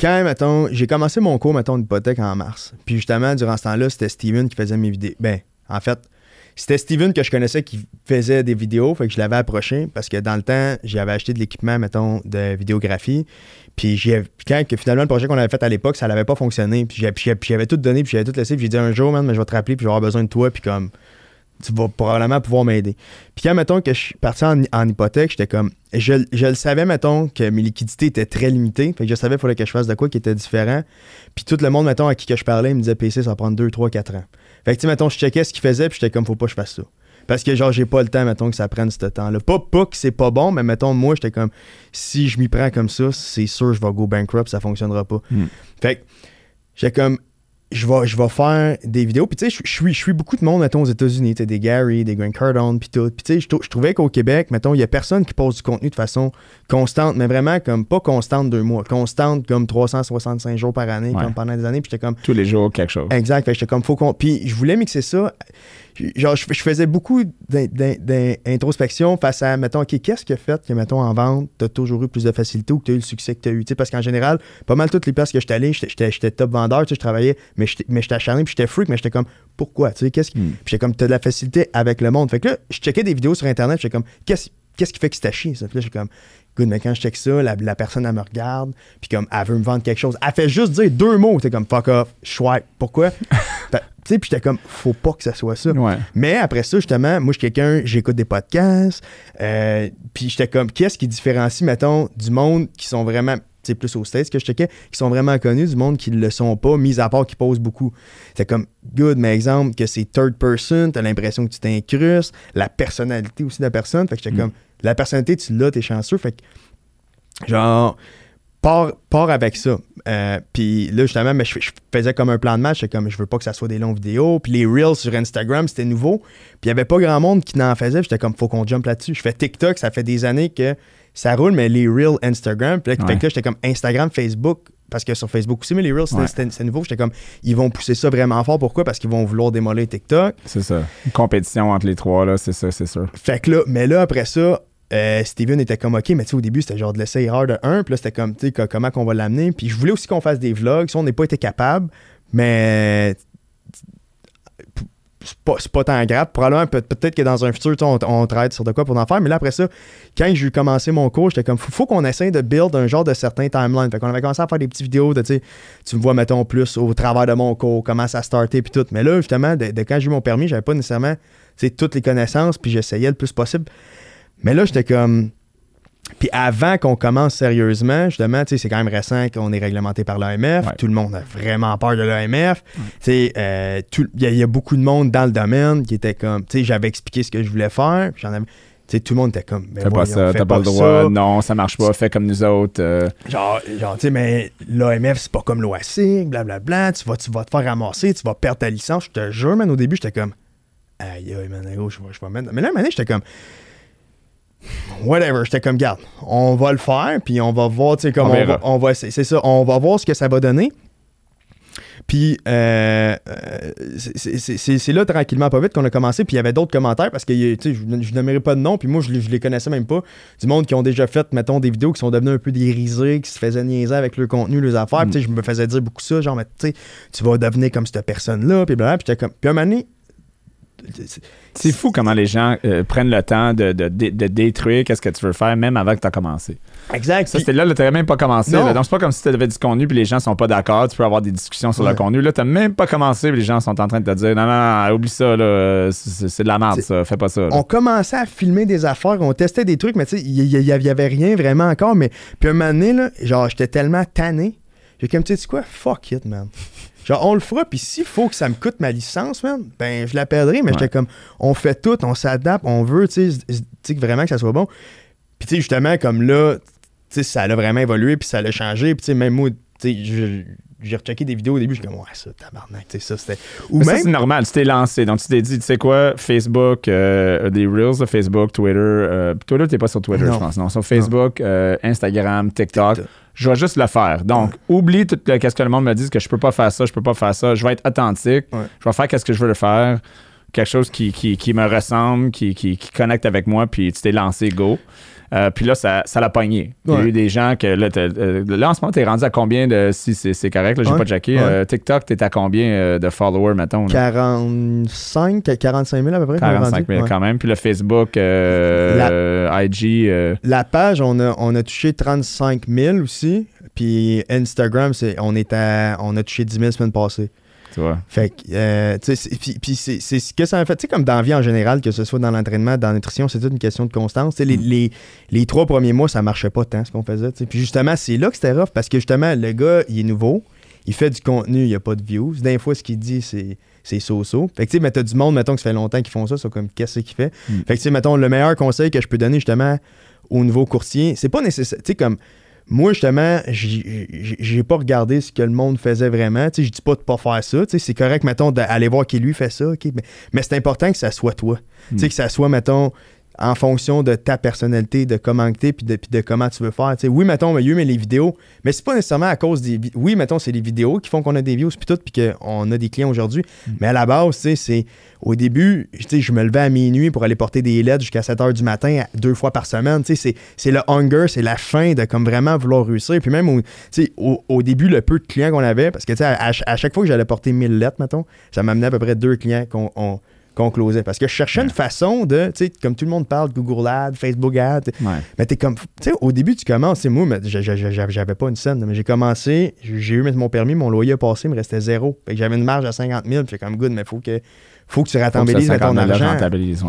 Quand, mettons, j'ai commencé mon cours, mettons, d'hypothèque en mars. Puis justement, durant ce temps-là, c'était Steven qui faisait mes vidéos. Ben, en fait, c'était Steven que je connaissais qui faisait des vidéos, fait que je l'avais approché parce que dans le temps, j'avais acheté de l'équipement, mettons, de vidéographie. Puis, quand que finalement, le projet qu'on avait fait à l'époque, ça n'avait pas fonctionné. Puis j'avais tout donné, puis j'avais tout laissé. Puis j'ai dit un jour, man, mais je vais te rappeler, puis je vais avoir besoin de toi, puis comme tu vas probablement pouvoir m'aider. Puis quand, mettons, que je suis parti en, hypothèque, j'étais comme. Je, le savais, mettons, que mes liquidités étaient très limitées. Fait que je savais qu'il fallait que je fasse de quoi qui était différent. Puis tout le monde, mettons, à qui que je parlais, il me disait PC, ça va prendre 2, 3, 4 ans. Fait que, tu sais, mettons, je checkais ce qu'il faisait, puis j'étais comme, faut pas que je fasse ça. Parce que, genre, j'ai pas le temps, mettons, que ça prenne ce temps-là. Pas, pas que c'est pas bon, mais mettons, moi, j'étais comme, si je m'y prends comme ça, c'est sûr, je vais go bankrupt, ça fonctionnera pas. Hmm. Fait que, j'étais comme, je vais, je vais faire des vidéos. Puis, tu sais, je suis, je suis beaucoup de monde, mettons, aux États-Unis. Tu des Gary, des Grant Cardone, puis tout. Puis, tu sais, je, trouvais qu'au Québec, mettons, il y a personne qui pose du contenu de façon constante, mais vraiment comme pas constante deux mois, constante comme 365 jours par année, comme pendant des années. Puis, j'étais comme. Tous les jours, quelque chose. Exact. Fait j'étais comme, faut qu'on. Puis, je voulais mixer ça genre, je, faisais beaucoup d'introspection face à, mettons, OK, qu'est-ce qui a fait que, mettons, en vente, tu as toujours eu plus de facilité ou que tu as eu le succès que tu as eu? parce qu'en général, pas mal toutes les places que j'étais allé, j'étais top vendeur, je travaillais, mais j'étais acharné, puis j'étais freak, mais j'étais comme, pourquoi? Tu sais, qu'est-ce qui. Hmm. Puis j'étais comme, tu as de la facilité avec le monde. Fait que là, je checkais des vidéos sur Internet, j'étais comme, qu'est-ce qu'est-ce qui fait que c'est chier, ça? Puis là, j'étais comme, good, mais quand je check ça, la, personne, elle me regarde, puis comme, elle veut me vendre quelque chose. Elle fait juste dire deux mots, t'es comme, fuck off, swipe. Pourquoi? Tu sais, puis j'étais comme, faut pas que ça soit ça. Mais après ça, justement, moi, je suis quelqu'un, j'écoute des podcasts, euh, puis j'étais comme, qu'est-ce qui différencie, mettons, du monde qui sont vraiment, c'est plus aux States que je checkais, qui sont vraiment connus, du monde qui ne le sont pas, mis à part qui posent beaucoup? C'est comme, good, mais exemple, que c'est third person, t'as l'impression que tu t'incrustes, la personnalité aussi de la personne, fait que j'étais mm. comme, la personnalité, tu l'as, t'es chanceux, fait que, genre, pars, avec ça. Euh, puis là, justement, mais je, faisais comme un plan de match. comme, je veux pas que ça soit des longues vidéos. Puis les Reels sur Instagram, c'était nouveau. Puis il y avait pas grand monde qui n'en faisait. J'étais comme, faut qu'on jump là-dessus. Je fais TikTok, ça fait des années que ça roule, mais les Reels Instagram. Puis là, j'étais comme Instagram, Facebook, parce que sur Facebook aussi, mais les Reels, Ouais. c'était nouveau. J'étais comme, ils vont pousser ça vraiment fort. Pourquoi? Parce qu'ils vont vouloir démolir TikTok. C'est ça. Une compétition entre les trois, là, c'est ça, c'est sûr. Fait que là, mais là, après ça, euh, Steven était comme, OK, mais tu sais, au début, c'était genre de laisser erreur de 1. Puis là, c'était comme, tu sais, co- comment qu'on va l'amener. Puis je voulais aussi qu'on fasse des vlogs. Ça, on n'est pas été capable. Mais c'est pas, pas tant grave. Probablement, peut- peut-être que dans un futur, on, on sur de quoi pour en faire. Mais là, après ça, quand j'ai commencé mon cours, j'étais comme, faut, faut qu'on essaye de build un genre de certain timeline. Fait qu'on avait commencé à faire des petites vidéos de, tu sais, tu me vois, mettons, plus au travers de mon cours, comment ça a starté, puis tout. Mais là, justement, de, quand j'ai eu mon permis, j'avais pas nécessairement, tu toutes les connaissances, puis j'essayais le plus possible. Mais là, j'étais comme. Puis avant qu'on commence sérieusement, justement, tu sais, c'est quand même récent qu'on est réglementé par l'AMF. Ouais. Tout le monde a vraiment peur de l'AMF. Tu sais, euh, il y, y a beaucoup de monde dans le domaine qui était comme, tu sais, j'avais expliqué ce que je voulais faire. J'en avais, tu sais, tout le monde était comme, ben Fais pas ça, t'as pas le droit. ça. Non, ça marche pas. Fais comme nous autres. euh, Genre, genre tu sais, mais l'AMF, c'est pas comme l'OAC, blablabla. Tu vas, tu vas te faire ramasser, tu vas perdre ta licence. Je te jure, man, au début, j'étais comme, aïe, aïe, man, gros, je vais, je vais mettre. Mais là, maintenant, j'étais comme, whatever. J'étais comme, garde, on va le faire, puis on va voir, tu sais, comme On va, on va essayer. C'est ça, on va voir ce que ça va donner. Puis, euh, euh, c'est- là, tranquillement, pas vite, qu'on a commencé. Puis, il y avait d'autres commentaires parce que, tu sais, je ne nommerai pas de nom. Puis, moi, je, les- je les connaissais même pas. Du monde qui ont déjà fait, mettons, des vidéos qui sont devenues un peu dérisées, qui se faisaient niaiser avec leur contenu, leurs affaires. Puis, tu sais, je me faisais dire beaucoup ça, genre, mais tu sais, tu vas devenir comme cette personne-là. Puis, blablabla. Puis, j'étais comme. Puis, à un moment donné, c'est- fou comment les gens euh, prennent le temps de, de- de- de détruire qu'est-ce que tu veux faire, même avant que tu as commencé. Exact. Ça, c'était là, là t'avais même pas commencé. Là. Donc, c'est pas comme si tu avais du contenu puis les gens sont pas d'accord. Tu peux avoir des discussions sur le contenu. Là, t'as même pas commencé puis les gens sont en train de te dire non, non, non, oublie ça, là. C'est c'est de la merde, ça. Fais pas ça. là. on commençait à filmer des affaires, on testait des trucs, mais tu sais, il y, y- y avait rien vraiment encore. Mais puis un moment donné, là, genre, j'étais tellement tanné. J'ai comme, tu sais quoi, fuck it, man. Genre, on le fera, puis s'il faut que ça me coûte ma licence, man, ben, je la perdrai, mais Ouais. j'étais comme, on fait tout, on s'adapte, on veut, tu sais, tu sais, que vraiment que ça soit bon. Puis, tu sais, justement, comme là, tu sais, ça a vraiment évolué, puis ça a changé, puis, tu sais, même moi, tu sais, j'ai rechecké des vidéos au début, je comme, ouais, ça, tabarnak, tu sais, ça, c'était. Ou Mais même. c'est normal. Tu t'es lancé. Donc, tu t'es dit, tu sais quoi, Facebook, euh, des Reels de Facebook, Twitter. euh, Twitter, t'es pas sur Twitter, je pense. Non, sur Facebook, euh, Instagram, TikTok. TikTok. Je vais juste le faire. Donc, oublie tout le- qu'est-ce que le monde me dit, que je peux pas faire ça, je peux pas faire ça. Je vais être authentique. Ouais. Je vais faire qu'est-ce que je veux le faire. Quelque chose qui, qui, qui me ressemble, qui, qui, qui connecte avec moi, puis tu t'es lancé, go. Euh, puis là, ça ça l'a pogné. Il y a eu des gens que là, euh, là en ce moment, t'es rendu à combien de. Si c'est correct, là, j'ai Ouais. pas. Ouais. euh, TikTok, t'es à combien de followers, mettons? là? 45, 45 000 à peu près. qu'on a 45 vendu. 000 Ouais. quand même. Puis le Facebook, euh, La- IG, La page, on a, on a touché 35 000 aussi. Puis Instagram, c'est, on, est à, on a touché 10 000 la semaine passée. Tu vois. Fait que, euh, tu sais, c'est- puis, ce que ça a fait. Tu sais, comme dans la vie en général, que ce soit dans l'entraînement, dans la nutrition, c'est toute une question de constance. Les, Mm. les, les trois premiers mois, ça marchait pas tant ce qu'on faisait. Puis justement, c'est là que c'était rough parce que justement, le gars, il est nouveau. Il fait du contenu, il n'y a pas de views. D'un fois, ce qu'il dit, c'est, c'est so-so. Fait que, tu sais, mais t'as du monde, mettons, que ça fait longtemps qu'ils font ça, c'est comme, qu'est-ce qu'il fait? Mm. Fait que, tu sais, mettons, le meilleur conseil que je peux donner, justement, au nouveau courtier, c'est pas nécessaire. Tu sais, comme, moi, justement, j'ai pas regardé ce que le monde faisait vraiment. Tu sais, je dis pas de pas faire ça. Tu sais, c'est correct, mettons, d'aller voir qui lui fait ça. Mais, mais c'est important que ça soit toi. Tu sais, que ça soit, mettons, en fonction de ta personnalité, de comment tu es, puis de, puis de comment tu veux faire. Tu sais, oui, mettons, mais, mais les vidéos, mais c'est pas nécessairement à cause des... Oui, mettons, c'est les vidéos qui font qu'on a des views, puis tout, puis qu'on a des clients aujourd'hui. Mais à la base, c'est... Au début, je me levais à minuit pour aller porter des LED jusqu'à 7 h du matin, à- deux fois par semaine. C'est- le hunger, c'est la faim de comme vraiment vouloir réussir. Puis même au, au, au début, le peu de clients qu'on avait, parce que à, à chaque fois que j'allais porter 1000 lettres, mettons, ça m'amenait à peu près deux clients qu'on on- qu'on closait. Parce que je cherchais une façon de, tu sais, comme tout le monde parle, Google Ads, Facebook Ads, Ouais. mais t'es comme, tu sais, au début, tu commences, moi, mais j'a- j'a- j'a- j'avais pas une scène, mais j'ai commencé, j'ai eu mon permis, mon loyer a passé, il me restait zéro. Fait que j'avais une marge à 50 000, puis comme good, mais faut que, faut que tu de ton 50 000 argent.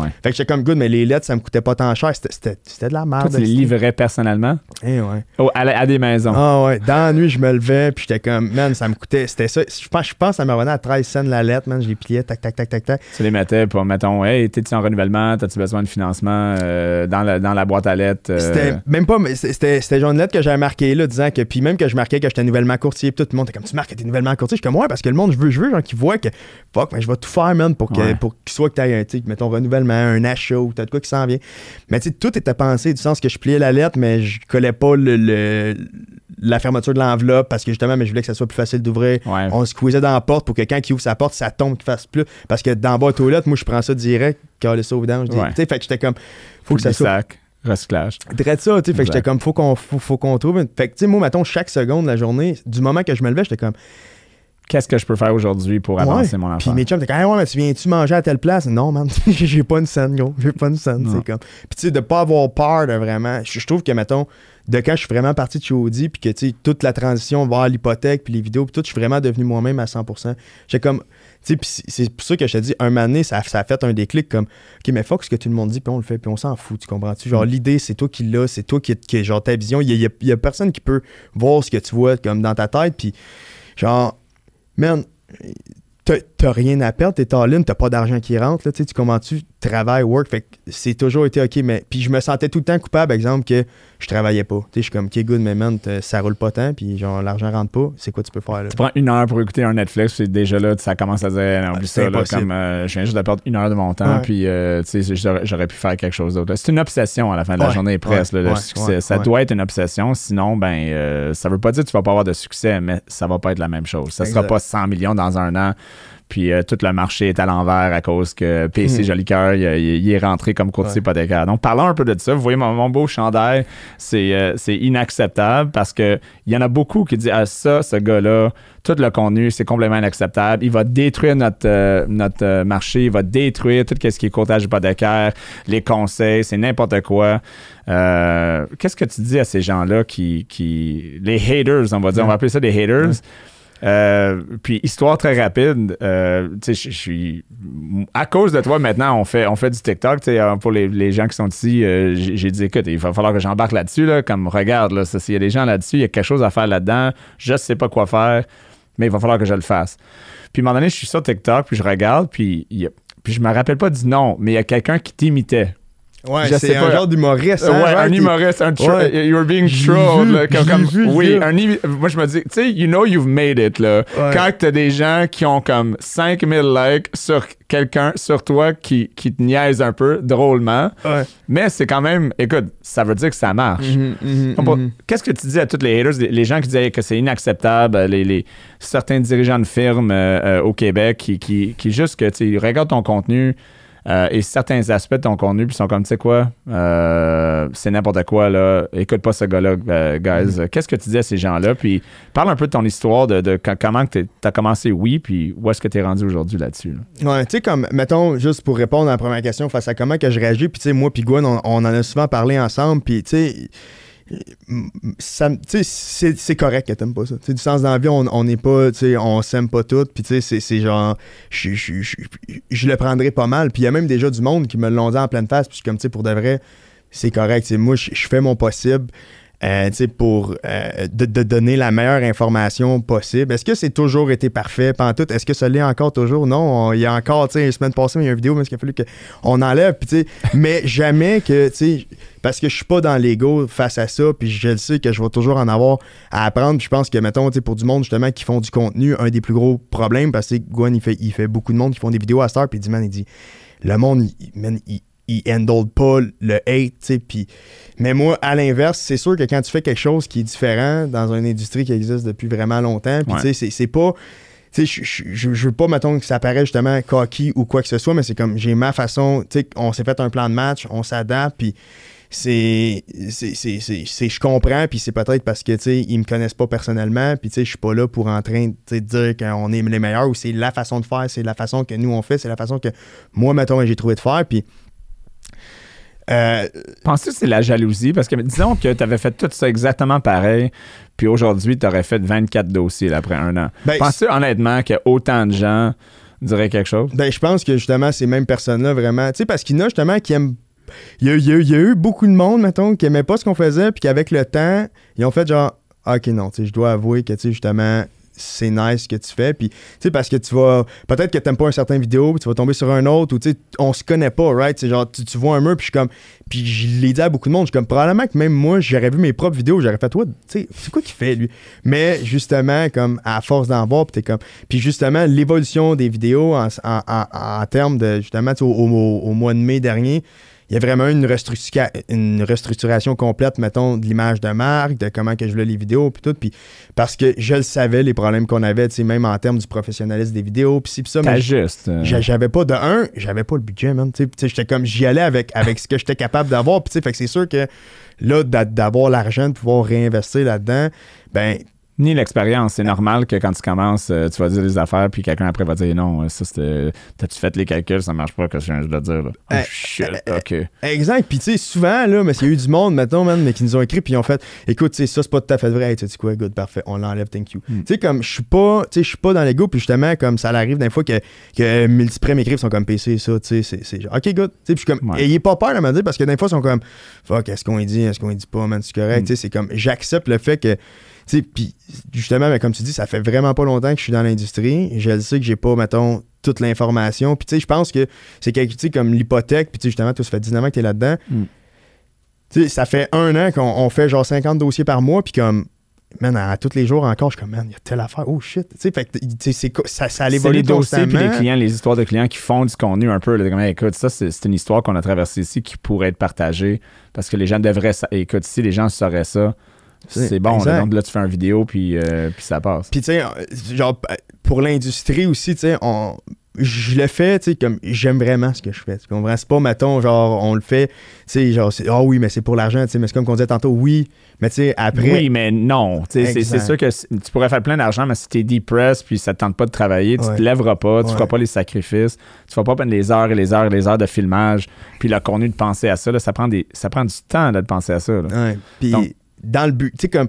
ouais. Fait que j'étais comme good, mais les lettres, ça me coûtait pas tant cher. C'était- de la Toi, merde. tu les livrais personnellement? Eh ouais. Oh, à, la- à des maisons. Ah ouais, dans la nuit, je me levais, puis j'étais comme, man, ça me coûtait, c'était ça. Je pense, je pense que ça me revenait à 13 cents la lettre, man. Je les pliais, tac, tac, tac, tac, tac. Tu les mettais pour, mettons, hey, t'es-tu en renouvellement? T'as-tu besoin de financement euh, dans, la, dans la boîte à lettres? euh, C'était même pas, c'était genre une lettre que j'avais marquée là, disant que, puis même que je marquais que j'étais nouvellement courtier, puis tout le monde était comme, tu marques que t'es nouvellement courtier? Je suis comme, ouais, parce que le monde, je veux, je veux, genre, qui voit que, fuck, mais je vais tout faire, man, pour que, Ouais. pour que soit que tu aies un, mettons, renouvellement, un achat ou t'as de quoi qui s'en vient. Mais tu tout était pensé du sens que je pliais la lettre, mais je collais pas le, le- la fermeture de l'enveloppe parce que justement, mais je voulais que ça soit plus facile d'ouvrir. Ouais. On squeezait dans la porte pour que quand il ouvre sa porte, ça tombe, qu'il fasse plus. Parce que dans le bas de toilette, moi, je prends ça direct, coller ça au vidange. Ouais. Tu sais, fait que j'étais comme, faut que ça soit sacs, recyclage. Très ça, tu sais. Fait que j'étais comme, faut qu'on faut, faut qu'on trouve. une- Fait que, tu sais, moi, mettons, chaque seconde de la journée, du moment que je me levais, j'étais comme, Qu'est-ce que je peux faire aujourd'hui pour avancer ouais. mon Puis affaire? mes chums étaient comme, ah ouais, mais tu viens-tu manger à telle place? Non, man, j'ai pas une scène, gros. J'ai pas une scène, c'est comme. Puis, tu sais, de pas avoir peur de vraiment. Je je trouve que, mettons, de quand je suis vraiment parti de chez Audi, puis que, tu sais, toute la transition vers l'hypothèque, puis les vidéos, puis tout, je suis vraiment devenu moi-même à 100%. J'ai comme. Tu sais, puis c'est- pour ça que je te dis, un moment donné, ça, ça a fait un déclic comme, OK, mais fuck ce que tout le monde dit, puis on le fait, puis on s'en fout, tu comprends-tu? Genre, l'idée, c'est toi qui l'as, c'est toi qui, qui genre, ta vision. Il y a, y a personne qui peut voir ce que tu vois, comme dans ta tête, puis genre, man, t'as rien à perdre, t'es all-in, t'as pas d'argent qui rentre, là, tu sais, tu comment-tu travailles, work, fait c'est toujours été OK, mais puis je me sentais tout le temps coupable, exemple, que je travaillais pas. Tu sais, je suis comme, OK, good, mais man, ça roule pas tant, puis genre, l'argent rentre pas, c'est quoi tu peux faire, là? Tu prends une heure pour écouter un Netflix, puis déjà là, ça commence à dire, non, c'est ça, là, comme euh, je viens juste de perdre une heure de mon temps, Ouais. puis euh, tu sais, j'aurais pu faire quelque chose d'autre. C'est une obsession à la fin de la Ouais, journée presque, ouais, le succès. ça doit être une obsession, sinon, ben, euh, ça veut pas dire que tu vas pas avoir de succès, mais ça va pas être la même chose. Ça sera Exact. pas 100 millions dans un an. Puis euh, tout le marché est à l'envers à cause que PC Mhm. Jolicoeur, il, il- il est rentré comme courtier Ouais. hypothécaire. Donc parlons un peu de ça. Vous voyez mon, mon beau chandail, c'est euh, c'est inacceptable parce que il y en a beaucoup qui disent ah ça, ce gars-là, tout le contenu, c'est complètement inacceptable. Il va détruire notre, euh, notre marché, il va détruire tout ce qui est courtage hypothécaire, les conseils, c'est n'importe quoi. Qu'est-ce que tu dis à ces gens-là qui, qui. Les haters, on va dire, on va appeler ça des haters? Euh, puis histoire très rapide, euh, je suis à cause de toi maintenant, on fait on fait du TikTok. tu euh, Pour les, les gens qui sont ici, j'ai dit écoute, il va falloir que j'embarque là-dessus. Là, comme regarde, là, s'il y a des gens là-dessus, il y a quelque chose à faire là-dedans. Je sais pas quoi faire, mais il va falloir que je le fasse. Puis à un moment donné, je suis sur TikTok, puis je regarde, puis y a- puis je me rappelle pas du nom, mais il y a quelqu'un qui t'imitait. Ouais, Je sais c'est un pas. genre d'humoriste. Hein, ouais, un humoriste, un Ouais. you're being trolled. comme, comme- vu, oui, un moi je me dis, tu sais, you know you've made it là. Ouais. Quand t'as des gens qui ont comme 5000 likes sur quelqu'un, sur toi qui, qui te niaise un peu drôlement, mais c'est quand même, écoute, ça veut dire que ça marche. Mhm, mhm, Donc, pour- mhm. Qu'est-ce que tu dis à tous les haters, les- gens qui disaient que c'est inacceptable, euh, les, les- certains dirigeants de firmes euh, euh, au Québec qui, qui, qui juste que tu ton contenu euh, et certains aspects de ton contenu puis ils sont comme tu sais quoi, euh, c'est n'importe quoi là, écoute pas ce gars-là, euh, guys. Mm. Qu'est-ce que tu dis à ces gens-là? Puis parle un peu de ton histoire de, comment tu as commencé oui puis où est-ce que tu es rendu aujourd'hui là-dessus. là? Ouais, tu sais, comme, mettons, juste pour répondre à la première question face à comment que je réagis, puis tu sais, moi puis Gwen, on, on en a souvent parlé ensemble, puis tu sais, c'est correct que t'aimes pas ça. Du sens dans la vie, on n'est pas, on s'aime pas tout, puis tu c'est- genre, je, le prendrais pas mal, puis il y a même déjà du monde qui me l'ont dit en pleine face, puis comme, tu pour de vrai, c'est correct, moi, je fais mon possible. Euh, pour euh, de, donner la meilleure information possible. Est-ce que c'est toujours été parfait? tout Est-ce que ça l'est encore toujours? Non. on- Il y a encore, tu une semaine passée, il y a une vidéo, mais il a fallu qu'on enlève? Puis, mais jamais que, tu parce que je suis pas dans l'ego face à ça, puis je le sais que je vais toujours en avoir à apprendre. Je pense que, mettons, pour du monde, justement, qui font du contenu, un des plus gros problèmes, parce que Gwen, il fait, il fait beaucoup de monde qui font des vidéos à Star, puis il dit, il dit, le monde, il, il, il handle pas le hate, tu sais, puis... Mais moi, à l'inverse, c'est sûr que quand tu fais quelque chose qui est différent dans une industrie qui existe depuis vraiment longtemps, puis Ouais. tu sais, c'est- c'est pas... Tu sais, je- je- veux pas, mettons, que ça paraît justement cocky ou quoi que ce soit, mais c'est comme, j'ai ma façon, tu sais, on s'est fait un plan de match, on s'adapte, puis c'est... c'est- c'est- c'est- c'est- Je comprends, puis c'est peut-être parce que, tu sais, ils me connaissent pas personnellement, puis tu sais, je suis pas là pour en train de dire qu'on est les meilleurs, ou c'est la façon de faire, c'est la façon que nous on fait, c'est la façon que moi, mettons, j'ai trouvé de faire, puis... Euh, Penses-tu que c'est la jalousie? Parce que disons que tu avais fait tout ça exactement pareil, puis aujourd'hui, tu aurais fait 24 dossiers là, après un an. Ben, Penses-tu honnêtement que autant de gens diraient quelque chose? Ben, je pense que justement, ces mêmes personnes-là, vraiment. Tu sais, parce qu'il y en a justement qui aiment. Il y, a, il y a- il y a eu beaucoup de monde, mettons, qui aimait pas ce qu'on faisait, puis qu'avec le temps, ils ont fait genre, Ah, ok, non, tu sais, je dois avouer que, tu sais, justement, c'est nice ce que tu fais. Puis, tu sais, parce que tu vas. Peut-être que t'aimes pas un certain vidéo, puis tu vas tomber sur un autre, ou tu sais, on se connaît pas, right? C'est genre, tu, tu vois un mur, puis je suis comme. Puis je l'ai dit à beaucoup de monde, je suis comme, probablement que même moi, j'aurais vu mes propres vidéos, j'aurais fait, toi, tu sais, c'est quoi qu'il fait, lui? Mais justement, comme, à force d'en voir, puis t'es comme. Puis justement, l'évolution des vidéos en, en, en, en termes de, justement, au, au- au mois de mai dernier, il y a vraiment une, restructura- une restructuration complète, mettons, de l'image de marque, de comment que je voulais les vidéos, puis tout. Puis parce que je le savais, les problèmes qu'on avait, tu sais, même en termes du professionnalisme des vidéos, puis puis ça. mais T'ajustes. euh, j'a- j'avais pas de un, j'avais pas le budget, man. J'étais comme, j'y allais avec, avec ce que j'étais capable d'avoir. Puis tu sais, fait que c'est sûr que là, d'a- d'avoir l'argent, de pouvoir réinvestir là-dedans, ben, Ni l'expérience. C'est normal que quand tu commences, euh, tu vas dire des affaires, puis quelqu'un après va dire non, euh, ça c'était. T'as-tu fait les calculs, ça marche pas, que je viens de dire. Là. Oh Euh, shit, euh, ok. Exact. Puis, tu sais, souvent, là, mais il y a eu du monde, mettons, man, mais qui nous ont écrit, puis ils ont fait Écoute, tu sais, ça, c'est pas tout à fait vrai. Tu sais quoi, good, parfait, on l'enlève, thank you. Hmm. Tu sais, comme, je suis pas, tu sais, je suis pas dans l'ego, puis justement, comme ça arrive des fois que, que Multiprès m'écrivent, sont comme PC, ça, tu sais, c'est- genre, OK, good. Tu sais, puis je suis comme, Ouais. ayez pas peur de me dire, parce que des fois, ils sont comme, fuck, est-ce qu'on dit, est-ce qu'on dit pas, man, c'est correct. Hmm. Tu sais, c'est comme, j'accepte le fait que, puis justement, mais comme tu dis, ça fait vraiment pas longtemps que je suis dans l'industrie. Je le sais que j'ai pas, mettons, toute l'information. Puis, tu sais, je pense que c'est quelque, tu sais, comme l'hypothèque, puis, tu sais, justement, toi, ça fait 19 ans que t'es là-dedans. Mm. Tu sais, ça fait un an qu'on on fait genre 50 dossiers par mois, puis comme, man, à, tous les jours encore, je suis comme, man, il y a telle affaire, oh shit. Tu sais, fait que, tu sais, c'est co- ça, ça évolue les dossiers puis les clients, les histoires de clients qui font du contenu un peu. là, comme, Hey, écoute, ça, c'est une histoire qu'on a traversée ici qui pourrait être partagée parce que les gens devraient. Écoute, si les gens sauraient ça, C'est- bon. là. donc là, tu fais une vidéo puis, euh, puis ça passe. Puis, tu sais, euh, genre, pour l'industrie aussi, tu sais, on. Je le fais, tu sais, comme j'aime vraiment ce que je fais. Tu comprends? C'est pas, mettons, genre, on le fait, tu sais, genre, ah oui, mais c'est pour l'argent, tu sais, mais c'est comme qu'on disait tantôt, oui, mais tu sais, après. Oui, mais non. Tu sais, C'est sûr que tu pourrais faire plein d'argent, mais si tu es depressed puis ça te tente pas de travailler, tu Ouais. te lèveras pas, tu Ouais. feras pas les sacrifices, tu vas pas prendre les heures et les heures et les heures de filmage, puis le contenu de penser à ça. là, ça, prend des, ça prend du temps là, de penser à ça. là. Ouais. Puis Donc- dans le but, tu sais, comme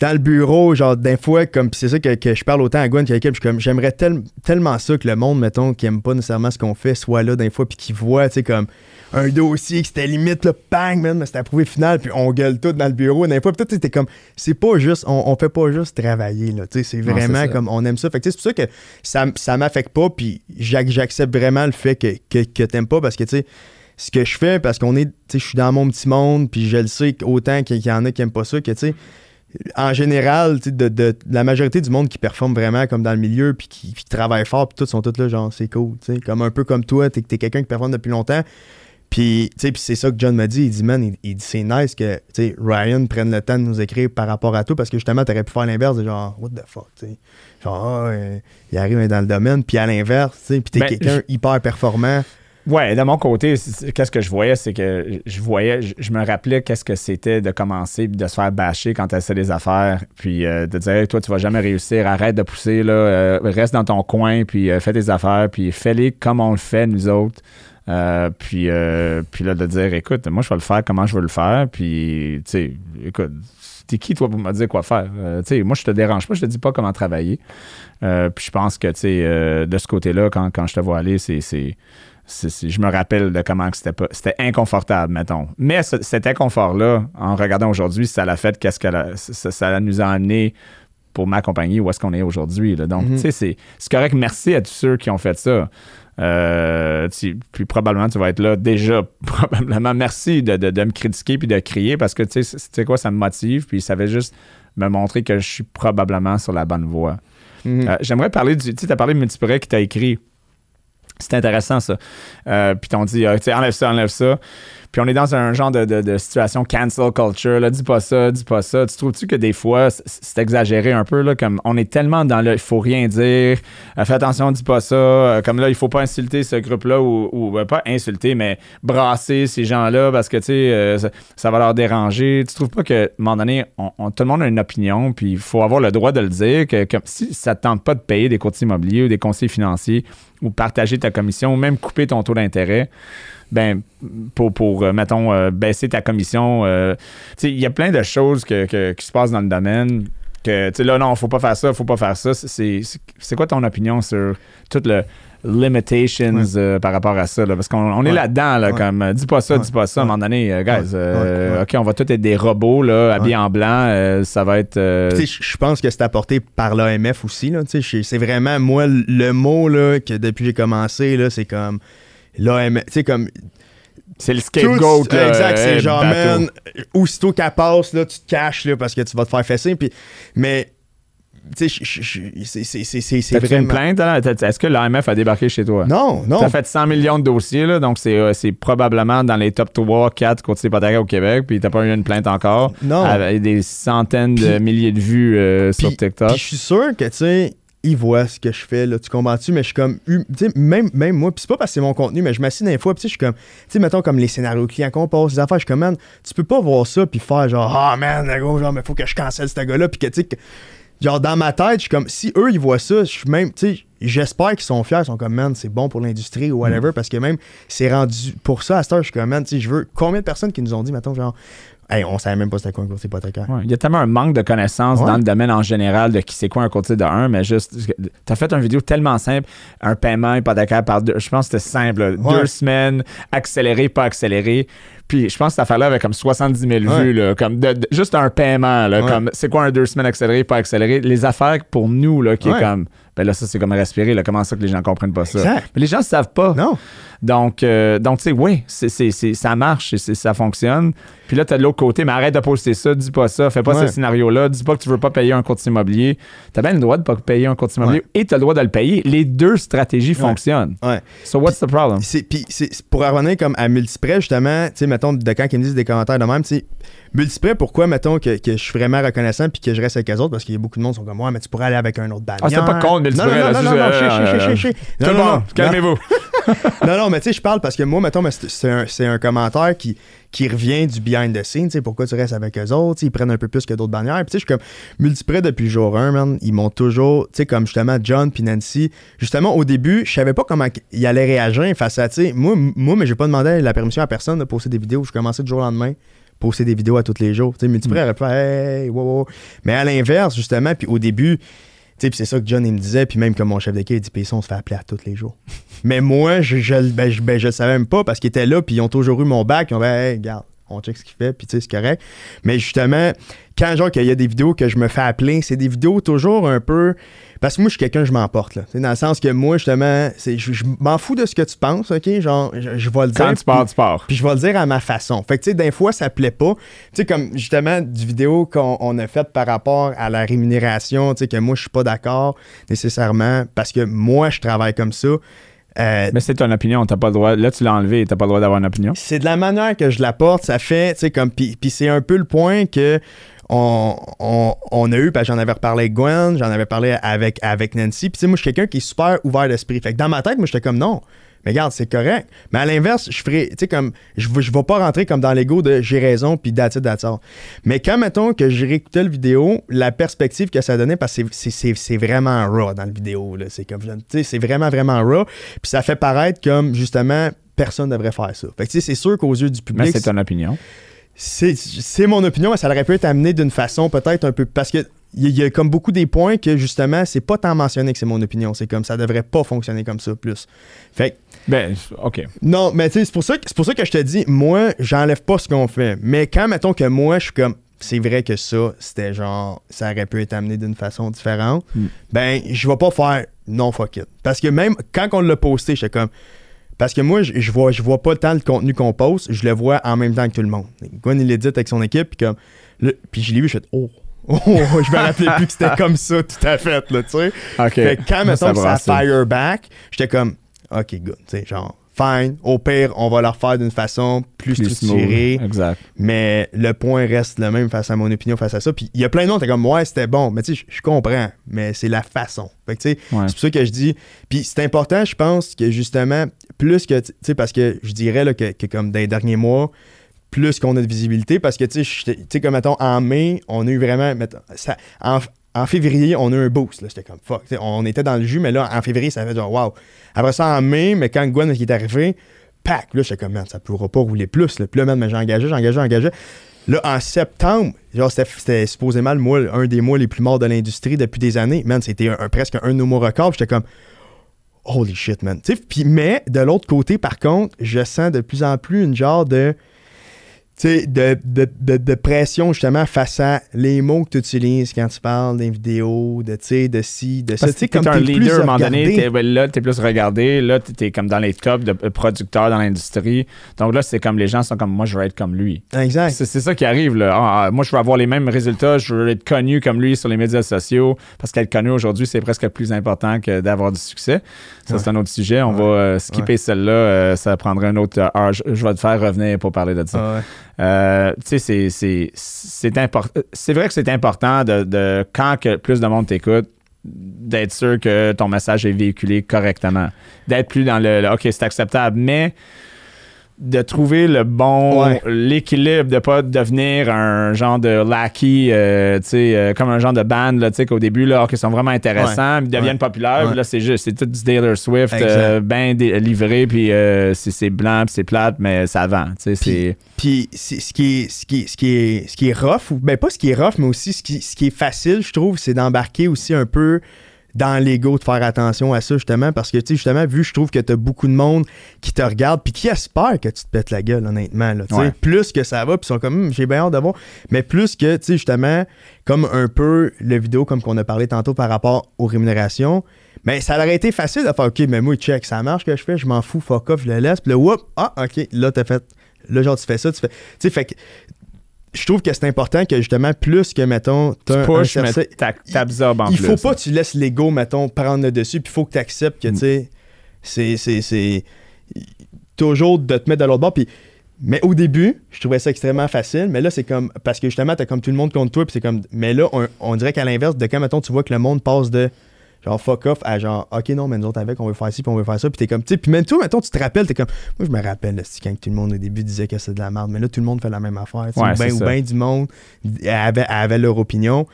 dans le bureau, genre, des fois, comme, pis c'est ça que, que je parle autant à Gwen qu'à l'équipe, je suis comme, j'aimerais tel- tellement ça que le monde, mettons, qui aime pas nécessairement ce qu'on fait, soit là, des fois, puis qui voit, tu sais, comme, un dossier qui c'était limite, là, bang, man, mais c'était approuvé final, puis on gueule tout dans le bureau, des fois, puis tout, c'était comme, c'est pas juste, on, on fait pas juste travailler, là, tu sais, c'est vraiment comme, on aime ça. Fait que, tu sais, c'est pour ça que ça, ça m'affecte pas, puis j'ac- j'accepte vraiment le fait que, que, que t'aimes pas, parce que, tu sais, ce que je fais parce qu'on est, tu sais, je suis dans mon petit monde, puis je le sais autant qu'il y en a qui aiment pas ça, que, tu sais, en général, tu sais, de, de- la majorité du monde qui performe vraiment comme dans le milieu, puis qui, qui travaille fort, puis tous sont tous là, genre, c'est cool, tu sais, comme un peu comme toi, t'es es, quelqu'un qui performe depuis longtemps, puis, tu sais, puis c'est ça que John m'a dit, il dit, man, il, il dit, c'est nice que, tu sais, Ryan prenne le temps de nous écrire par rapport à toi, parce que justement, t'aurais pu faire l'inverse, de genre, what the fuck, tu sais, genre, ah, euh, il arrive dans le domaine, puis à l'inverse, tu sais, puis t'es Ben, quelqu'un hyper performant, Ouais, de mon côté, qu'est-ce que je voyais, c'est que je voyais, je, me rappelais qu'est-ce que c'était de commencer puis de se faire bâcher quand tu essaies des affaires, puis euh, de dire, toi, tu vas jamais réussir, arrête de pousser, là, euh, reste dans ton coin, puis euh, fais tes affaires, puis fais-les comme on le fait, nous autres. Puis, puis là, de dire, écoute, moi, je vais le faire comment je veux le faire, puis, tu sais, écoute, t'es qui, toi, pour me dire quoi faire? Euh, moi, je te dérange pas, je te dis pas comment travailler. Puis je pense que, tu sais, de ce côté-là, quand, quand je te vois aller, c'est- c'est- je me rappelle de comment c'était pas c'était inconfortable mettons mais ce- cet inconfort là en regardant aujourd'hui ça l'a fait qu'est-ce que la- ça, ça nous a amené pour m'accompagner où est-ce qu'on est aujourd'hui donc Mhm. tu sais c'est correct merci à tous ceux qui ont fait ça Euh, tu- puis probablement tu vas être là déjà probablement merci de, de- de me critiquer puis de crier parce que tu sais quoi ça me motive puis ça va juste me montrer que je suis probablement sur la bonne voie Mhm. euh, J'aimerais parler du. Tu sais, as parlé de Multiprès qui t'a écrit. C'est intéressant, ça. Euh, puis t'ont dit, sais, enlève ça, enlève ça. Puis on est dans un genre de, de- situation cancel culture. Dis pas ça, dis pas ça. Tu trouves-tu que des fois, c'est exagéré un peu? Là, comme on est tellement dans le il faut rien dire, euh, fais attention, dis pas ça. Euh, comme là, il faut pas insulter ce groupe-là ou, ben, pas insulter, mais brasser ces gens-là parce que tu sais, ça, va leur déranger. Tu trouves pas que, à un moment donné, on, on- tout le monde a une opinion, puis il faut avoir le droit de le dire, que si ça te tente pas de payer des courtiers immobiliers ou des conseillers financiers ou partager ta commission ou même couper ton taux d'intérêt, ben pour, pour euh, mettons, euh, baisser ta commission. euh, il y a plein de choses que- que- qui se passent dans le domaine. Que, là, non, faut pas faire ça, faut pas faire ça. C'est quoi ton opinion sur tout le limitations Ouais. euh, par rapport à ça? Là? Parce qu'on on est là-dedans, là, comme, euh, dis pas ça, dis pas ça. À un moment donné, euh, guys. OK, on va tous être des robots, là, habillés en blanc. ça va être... Je pense que c'est apporté par l'AMF aussi. C'est vraiment, moi, le mot là, que depuis que j'ai commencé, là, c'est comme l'AMF. Tu sais, comme. c'est le tout- scapegoat, là. exact, c'est genre, man, aussitôt qu'elle passe, là, tu te caches là, parce que tu vas te faire fesser. Puis, mais, tu sais, c'est- une plainte? Est-ce que l'AMF a débarqué chez toi? Non, non. T'as fait 100 millions de dossiers, là, donc c'est euh, probablement dans les top 3, 4 courtiers hypothécaires au Québec, puis t'as pas eu une plainte encore. Non. Avec des centaines de milliers de vues euh, sur TikTok. Je suis sûr que, tu sais, ils voient ce que je fais, là, tu comprends-tu? Mais je suis comme, tu sais, même, même moi, puis c'est pas parce que c'est mon contenu, mais je m'assieds des fois, puis je suis comme, tu sais, mettons comme les scénarios clients qu'on passe, les affaires, je suis comme, man, tu peux pas voir ça, puis faire genre, ah, man, le gars, genre, mais faut que je cancelle ce gars-là, puis que, tu sais, que- genre, dans ma tête, je suis comme, si eux, ils voient ça, je suis même, tu sais, j'espère qu'ils sont fiers, ils sont comme, man, c'est bon pour l'industrie ou Mm. whatever, parce que même, c'est rendu, pour ça, à cette heure, je suis comme, man, tu sais, je veux, combien de personnes qui nous ont dit, mettons, genre, hey, on savait même pas c'était quoi un courtier hypothécaire. Ouais, Il y a tellement un manque de connaissances Ouais. dans le domaine en général de qui c'est quoi un courtier de 1, mais juste, t'as fait une vidéo tellement simple, un paiement hypothécaire par deux, je pense que c'était simple. Ouais. deux semaines, accéléré, pas accéléré. Puis je pense que cette affaire-là avait comme 70 000 Ouais. vues, là, comme de- de- juste un paiement, là, Ouais. comme c'est quoi un deux semaines accéléré, pas accéléré. Les affaires pour nous, là, qui est comme, ben là, ça c'est comme respirer, là, comment ça que les gens comprennent pas ça? Exact. Mais les gens ne savent pas. Non. Donc, euh, donc tu sais, oui, c'est, c'est- c'est- ça marche, et ça fonctionne. Puis là, tu as de l'autre côté, mais arrête de poster ça, dis pas ça, fais pas Ouais. ce scénario-là, dis pas que tu veux pas payer un courtier immobilier. Tu as bien le droit de pas payer un courtier immobilier et tu as le droit de le payer. Les deux stratégies fonctionnent. So, what's the problem? C'est, puis c'est pour revenir comme à multiprès, justement, tu sais, mettons, de quand ils me disent des commentaires de même, tu sais, multiprès, pourquoi, mettons, que, que je suis vraiment reconnaissant puis que je reste avec eux autres, parce qu'il y a beaucoup de monde qui sont comme, ouais, mais tu pourrais aller avec un autre bannière. Ah, c'était pas contre multiprès, là, non, non, non, non, euh, Non, calmez-vous. non, non, mais tu sais, je parle parce que moi, mettons, c'est, un, commentaire qui, qui revient du behind the scenes, tu sais, pourquoi tu restes avec eux autres, ils prennent un peu plus que d'autres bannières. Puis tu sais, je suis comme multiprès depuis le jour 1, man, ils m'ont toujours, tu sais, comme justement John puis Nancy, justement, au début, je savais pas comment ils allaient réagir face à, tu sais, moi, moi, mais j'ai pas demandé la permission à personne de poster des vidéos, je commençais du jour au lendemain poster des vidéos à tous les jours. Tu sais, multiprès aurait pu faire hey, wow, wow. Mais à l'inverse, justement, puis au début, tu sais, puis c'est ça que John il me disait, puis même comme mon chef d'équipe, il dit Puis on se fait appeler à tous les jours. Mais moi, je, ben, je, ben, je le savais même pas parce qu'ils étaient là, puis ils ont toujours eu mon bac. Ils ont dit Hey, regarde, on check ce qu'il fait, puis tu sais, c'est correct. Mais justement, quand genre qu'il y a des vidéos que je me fais appeler, c'est des vidéos toujours un peu. Parce que moi, je suis quelqu'un, je m'emporte, là. Dans le sens que moi, justement, c'est, je, je m'en fous de ce que tu penses, OK? Genre, je, je vais le dire. Quand tu pars, tu pars. puis je vais le dire à ma façon. Fait que, tu sais, des fois, ça plaît pas. Tu sais, comme justement, du vidéo qu'on on a fait par rapport à la rémunération, tu sais, que moi, je suis pas d'accord nécessairement parce que moi, je travaille comme ça. Euh, Mais c'est ton opinion, t'as pas le droit. Là, tu l'as enlevé, t'as pas le droit d'avoir une opinion. c'est de la manière que je l'apporte, ça fait, tu sais, comme. Puis puis c'est un peu le point que. On, on- a eu, parce que j'en avais reparlé avec Gwen, j'en avais parlé avec, avec Nancy. Puis, tu sais, moi, je suis quelqu'un qui est super ouvert d'esprit. Fait que dans ma tête, moi, j'étais comme non. Mais regarde, c'est correct. Mais à l'inverse, je ferais, tu sais, comme, je ne vais pas rentrer comme dans l'ego de j'ai raison, puis that's all. Mais quand, mettons, que j'ai réécouté la vidéo, la perspective que ça donnait, parce que c'est- vraiment raw dans la vidéo, là. C'est comme, tu sais, c'est vraiment, vraiment raw. Puis ça fait paraître comme, justement, personne ne devrait faire ça. Fait que, tu sais, c'est sûr qu'aux yeux du Mais public, c'est ton opinion. C'est c'est mon opinion, mais ça aurait pu être amené d'une façon peut-être un peu. Parce que il y, a- comme beaucoup des points que justement, c'est pas tant mentionné que c'est mon opinion. C'est comme ça devrait pas fonctionner comme ça plus. Fait que, Ben, OK. non, mais tu sais, c'est pour, ça que- c'est pour ça que je te dis, moi, j'enlève pas ce qu'on fait. Mais quand, mettons que moi, je suis comme. C'est vrai que ça, c'était genre. Ça aurait pu être amené d'une façon différente. Mm. Ben, je vais pas faire non fuck it. Parce que même quand on l'a posté, j'étais comme. Parce que moi, je, je vois, je vois pas tant le contenu qu'on poste, je le vois en même temps que tout le monde. Gwen, il l'édite avec son équipe, puis comme. le- puis je l'ai vu, je fais Oh, oh, je me rappelais plus que c'était comme ça, tout à fait, là, tu sais. Fait que quand, mettons, Ça ça fire back, j'étais comme, OK, good. Tu sais, genre, fine. Au pire, on va le refaire d'une façon plus, Plus structurée. smooth. Exact. Mais le point reste le même face à mon opinion, face à ça. Puis il y a plein de monde étaient comme, ouais, c'était bon. Mais tu sais, je- je comprends. Mais c'est la façon. Fait que tu sais, Ouais. c'est pour ça que je dis. Puis c'est important, je pense, que justement, plus que, tu sais, parce que je dirais là, que, que comme dans les derniers mois, plus qu'on a de visibilité, parce que, tu sais, comme, mettons, en mai, on a eu vraiment, en, en février, on a eu un boost, là, c'était comme, fuck, on était dans le jus, mais là, en février, ça fait genre, wow. Après ça, en mai, mais quand Gwen est arrivé, pack, là, j'étais comme, man, ça pourra pas rouler plus, là. Puis là, man, mais j'ai engagé, j'ai engagé, j'ai engagé. Là, en septembre, genre, c'était, supposément le mois, un des mois les plus morts de l'industrie depuis des années. Man, c'était presque un de nos mois records. J'étais comme, holy shit, man. Puis- mais de l'autre côté, par contre, je sens de plus en plus une genre de. Sais, de, de, de, de pression justement face à les mots que tu utilises quand tu parles des vidéos, de, de ci, de ça. Parce que t'es un leader à un moment donné, t'es- là, t'es plus regardé, là, t'es comme dans les tops de euh, producteurs dans l'industrie. Donc là, c'est comme les gens sont comme moi, je veux être comme lui. Exact. C'est c'est ça qui arrive. Là. Ah, ah, moi, je veux avoir les mêmes résultats, je veux être connu comme lui sur les médias sociaux, parce qu'être connu aujourd'hui, c'est presque plus important que d'avoir du succès. Ça, Ouais. c'est un autre sujet. On Ouais. va euh, skipper celle-là. euh, ça prendrait un autre heure. Je, je vais te faire revenir pour parler de ça. Euh, c'est- vrai que c'est important de, de- quand que plus de monde t'écoute, d'être sûr que ton message est véhiculé correctement. D'être plus dans le, OK, c'est acceptable, mais de trouver le bon, Ouais. l'équilibre, de pas devenir un genre de lackey, euh, tu sais, euh, comme un genre de band, là, tu sais, qu'au début, là, ils sont vraiment intéressants, ils deviennent Ouais. populaires, là, c'est juste, c'est tout du Taylor Swift, euh, bien livré, puis c'est c'est blanc, puis c'est plate, mais ça vend, tu sais, c'est... Puis ce qui est ce qui est ce qui est ce qui est rough ou ben pas ce qui est rough mais aussi ce qui, ce qui est facile je trouve c'est d'embarquer aussi un peu dans l'ego de faire attention à ça justement parce que tu sais justement vu je trouve que tu as beaucoup de monde qui te regarde puis qui espère que tu te pètes la gueule honnêtement là, tu sais. Ouais. plus que ça va puis ils sont comme Hum, j'ai bien hâte de voir mais plus que tu sais justement comme un peu le vidéo comme qu'on a parlé tantôt par rapport aux rémunérations mais ça aurait été facile de faire OK mais moi check ça marche ce que je fais je m'en fous fuck off je le laisse puis là whoop ah OK là t'as fait là genre tu fais ça tu fais tu sais fait que je trouve que c'est important que justement plus que mettons Tu un certain- t'absorbes en il plus. faut pas que tu laisses l'ego, mettons, prendre le dessus, puis il faut que tu acceptes que, Mm. tu sais, c'est- c'est- c'est. Toujours de te mettre de l'autre bord, puis. Mais au début, je trouvais ça extrêmement facile, mais là, c'est comme. Parce que justement, t'as comme tout le monde contre toi, puis c'est comme. Mais là, on, on dirait qu'à l'inverse, de quand, mettons, tu vois que le monde passe de. Genre fuck off à genre ok non mais nous autres avec on veut faire ci puis on veut faire ça puis t'es comme tu sais puis même toi mettons tu te rappelles t'es comme moi je me rappelle là, quand tout le monde au début disait que c'est de la merde mais là tout le monde fait la même affaire Ouais, ou bien ou ça. bien du monde avait, avait leur opinion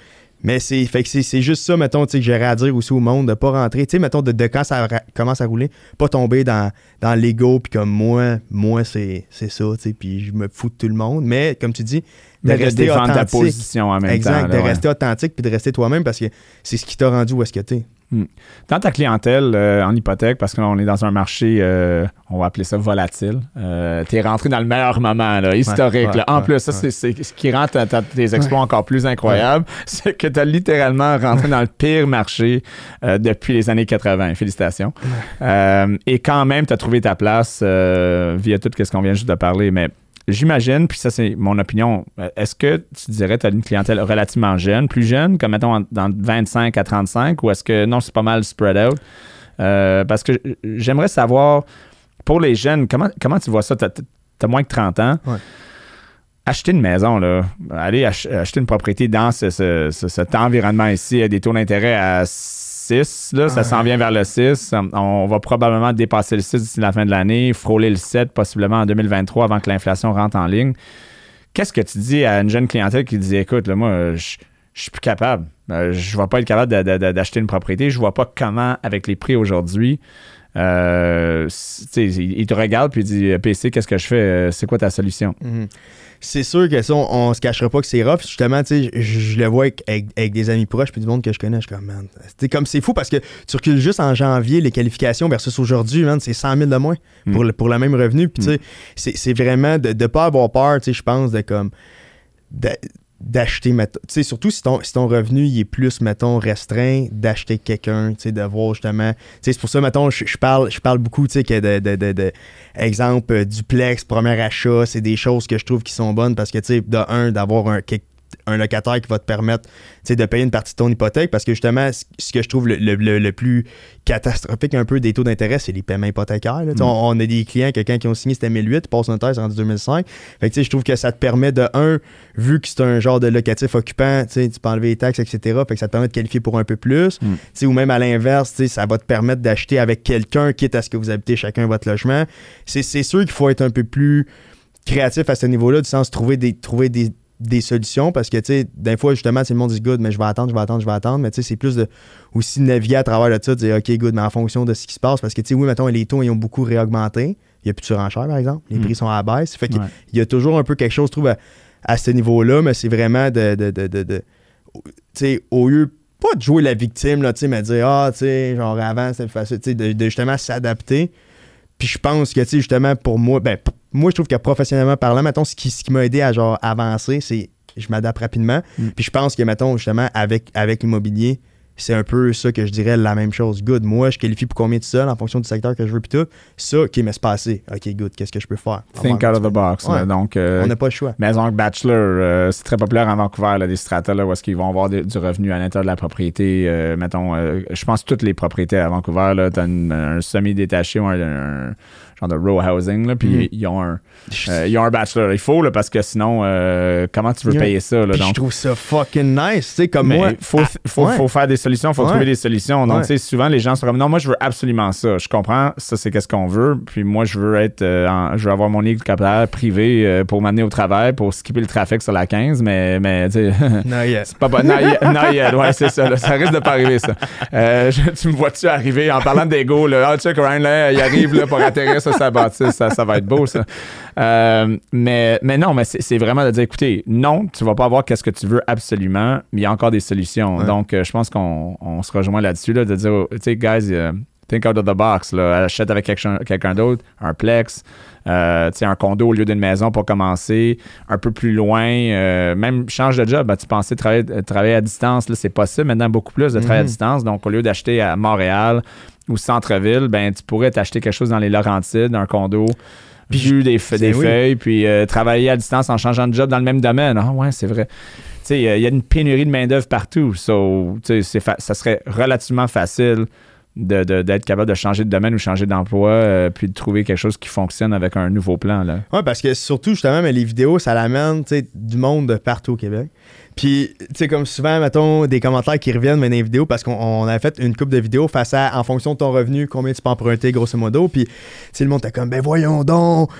mais c'est fait que c'est, juste ça, mettons, tu sais, que j'aurais à dire aussi au monde, de pas rentrer, tu sais, mettons, de, de quand ça commence à rouler, pas tomber dans, dans l'ego, puis comme moi, moi, c'est, ça, tu sais, puis je me fous de tout le monde. Mais, comme tu dis, de Mais rester défendre ta authentique. position en même exact, temps. de ouais. rester authentique, puis de rester toi-même, parce que c'est ce qui t'a rendu où est-ce que t'es. Dans ta clientèle euh, en hypothèque, parce qu'on est dans un marché, euh, on va appeler ça volatile, euh, tu es rentré dans le meilleur moment, là, historique. ouais, là. En ouais, plus, ça, ouais. c'est- ce qui rend ta- ta- tes exploits encore plus incroyables, c'est que tu as littéralement rentré dans le pire marché euh, depuis les années 80. Félicitations. Et quand même, tu as trouvé ta place via tout ce qu'on vient juste de parler. Mais J'imagine, puis ça c'est mon opinion, euh, est-ce que tu dirais que tu as une clientèle relativement jeune, plus jeune, comme mettons dans 25 à 35, ou est-ce que non, c'est pas mal spread out? Euh, parce que j'aimerais savoir, pour les jeunes, comment, comment tu vois ça? Tu as, moins que 30 ans. Ouais. Acheter une maison, là, aller ach- acheter une propriété dans ce- ce- ce- cet environnement ici, à des taux d'intérêt à 6, là, ça Ouais. s'en vient vers le 6. On va probablement dépasser le 6 d'ici la fin de l'année, frôler le 7 possiblement en 2023 avant que l'inflation rentre en ligne. Qu'est-ce que tu dis à une jeune clientèle qui dit écoute, là, moi, euh, je je suis plus capable. Euh, je ne vais pas être capable d'acheter une propriété. Je vois pas comment, avec les prix aujourd'hui, euh, il te regarde puis il dit PC, qu'est-ce que je fais? Euh, C'est quoi ta solution? Mhm. C'est sûr que ça, on, on se cachera pas que c'est rough. Justement, tu sais, je, le vois avec, avec- avec des amis proches puis du monde que je connais. Je suis comme, man, c'est comme c'est fou parce que tu recules juste en janvier les qualifications versus aujourd'hui, man, c'est 100 000 de moins pour, Mm. le, pour le même revenu. Puis, tu sais, c'est- c'est vraiment de ne pas avoir peur, tu sais, je pense, de comme. de- d'acheter, tu sais, surtout si ton, si ton revenu il est plus, mettons, restreint, d'acheter quelqu'un, tu sais, de voir justement, tu sais, c'est pour ça, mettons, je, parle, je parle beaucoup, tu sais, que de, de, de, de- exemple, euh, duplex, premier achat, c'est des choses que je trouve qui sont bonnes parce que, tu sais, de un, d'avoir un, un locataire qui va te permettre, de payer une partie de ton hypothèque parce que justement, ce que je trouve le, le- le- le plus catastrophique un peu des taux d'intérêt, c'est les paiements hypothécaires. là. Mm. On, on a des clients que quand ils ont signé, c'était 1008, ils passent un terre, c'est rendu 2005. Fait que, je trouve que ça te permet de, un, vu que c'est un genre de locatif occupant, tu peux enlever les taxes, etc. Fait que ça te permet de qualifier pour un peu plus. Mm. Ou même à l'inverse, ça va te permettre d'acheter avec quelqu'un, quitte à ce que vous habitez chacun votre logement. C'est c'est sûr qu'il faut être un peu plus créatif à ce niveau-là, du sens trouver des, trouver des, des solutions parce que, tu sais, des fois, justement, c'est le monde dit good, mais je vais attendre, je vais attendre, je vais attendre. Mais, tu sais, c'est plus de aussi naviguer à travers de ça, de dire, OK, good, mais en fonction de ce qui se passe. Parce que, tu sais, oui, mettons, les taux, ils ont beaucoup réaugmenté. Il n'y a plus de surenchère, par exemple. Les Mm. prix sont à la baisse. Fait qu'il Ouais. y a toujours un peu quelque chose, je trouve, à, à ce niveau-là, mais c'est vraiment de. de, de, de, de- tu sais, au lieu pas de jouer la victime, là, tu sais, mais de dire, ah, tu sais, genre avant, c'était facile, tu sais, de, de justement s'adapter. Puis je pense que, tu sais, justement, pour moi, ben, moi, je trouve que professionnellement parlant, mettons, ce qui, ce qui m'a aidé à, genre, avancer, c'est je m'adapte rapidement. Mm. Puis je pense que, mettons, justement, avec, avec l'immobilier, c'est un peu ça que je dirais la même chose. Good, moi, je qualifie pour combien de seul en fonction du secteur que je veux, puis tout. Ça, OK, mais c'est passé. OK, good, qu'est-ce que je peux faire? Think out of the box. Ouais. donc, euh, On n'a pas le choix. Maison Bachelor, euh, c'est très populaire en Vancouver, là, des stratas là, où est-ce qu'ils vont avoir de- du revenu à l'intérieur de la propriété. euh, mettons, euh, je pense que toutes les propriétés à Vancouver, tu as un semi-détaché ou un, un genre de row housing, là, puis Mhm. ils, ont un, euh, ils ont un bachelor. Il faut, là, parce que sinon, euh, comment tu veux Yeah. payer ça? Là, Puis je donc, trouve ça fucking nice, tu sais, comme mais moi. faut, ah, faut, ouais. faut faire des solutions, faut Ouais. trouver des solutions. Donc, Ouais. tu sais, souvent, les gens sont comme, non, moi, je veux absolument ça. Je comprends, ça, c'est qu'est-ce qu'on veut. Puis moi, je veux être, euh, en- je veux avoir mon hélicoptère privé euh, pour m'amener au travail, pour skipper le trafic sur la 15, mais, mais tu sais, c'est pas bon. Not yet, not yet. Ouais, c'est ça. là. Ça risque de pas arriver, ça. Je- tu me vois-tu arriver en parlant d'ego, là? Ah, check, Ryan, là, il arrive là, pour atterrir bâtisse. Ça, ça va être beau, ça. Euh, mais, mais non, mais c'est vraiment de dire, écoutez, non, tu vas pas avoir qu'est-ce que tu veux absolument, mais il y a encore des solutions. Ouais. Donc, euh, je pense qu'on on se rejoint là-dessus, là, de dire, oh, tu sais, guys, euh, think out of the box. Là. Achète avec quelqu'un d'autre, un plex, euh, un condo au lieu d'une maison pour commencer, un peu plus loin, euh, même change de job. Ben, tu pensais travailler, travailler à distance, là, c'est possible maintenant beaucoup plus de travailler à Mhm. distance. Donc, au lieu d'acheter à Montréal ou centre-ville, ben, tu pourrais t'acheter quelque chose dans les Laurentides, un condo. Puis des, oui. feuilles, puis euh, travailler à distance en changeant de job dans le même domaine. Ah ouais, c'est vrai. Tu sais, il y a une pénurie de main-d'œuvre partout. So, ça serait relativement facile de- de- d'être capable de changer de domaine ou changer d'emploi, euh, puis de trouver quelque chose qui fonctionne avec un nouveau plan. Là. Ouais, parce que surtout, justement, mais les vidéos, ça l'amène, du monde de partout au Québec. Puis, tu sais, comme souvent, mettons, des commentaires qui reviennent mais dans les vidéos parce qu'on on a fait une coupe de vidéos face à, en fonction de ton revenu, combien tu peux emprunter, grosso modo. Puis, tu sais, le monde était comme, ben voyons donc,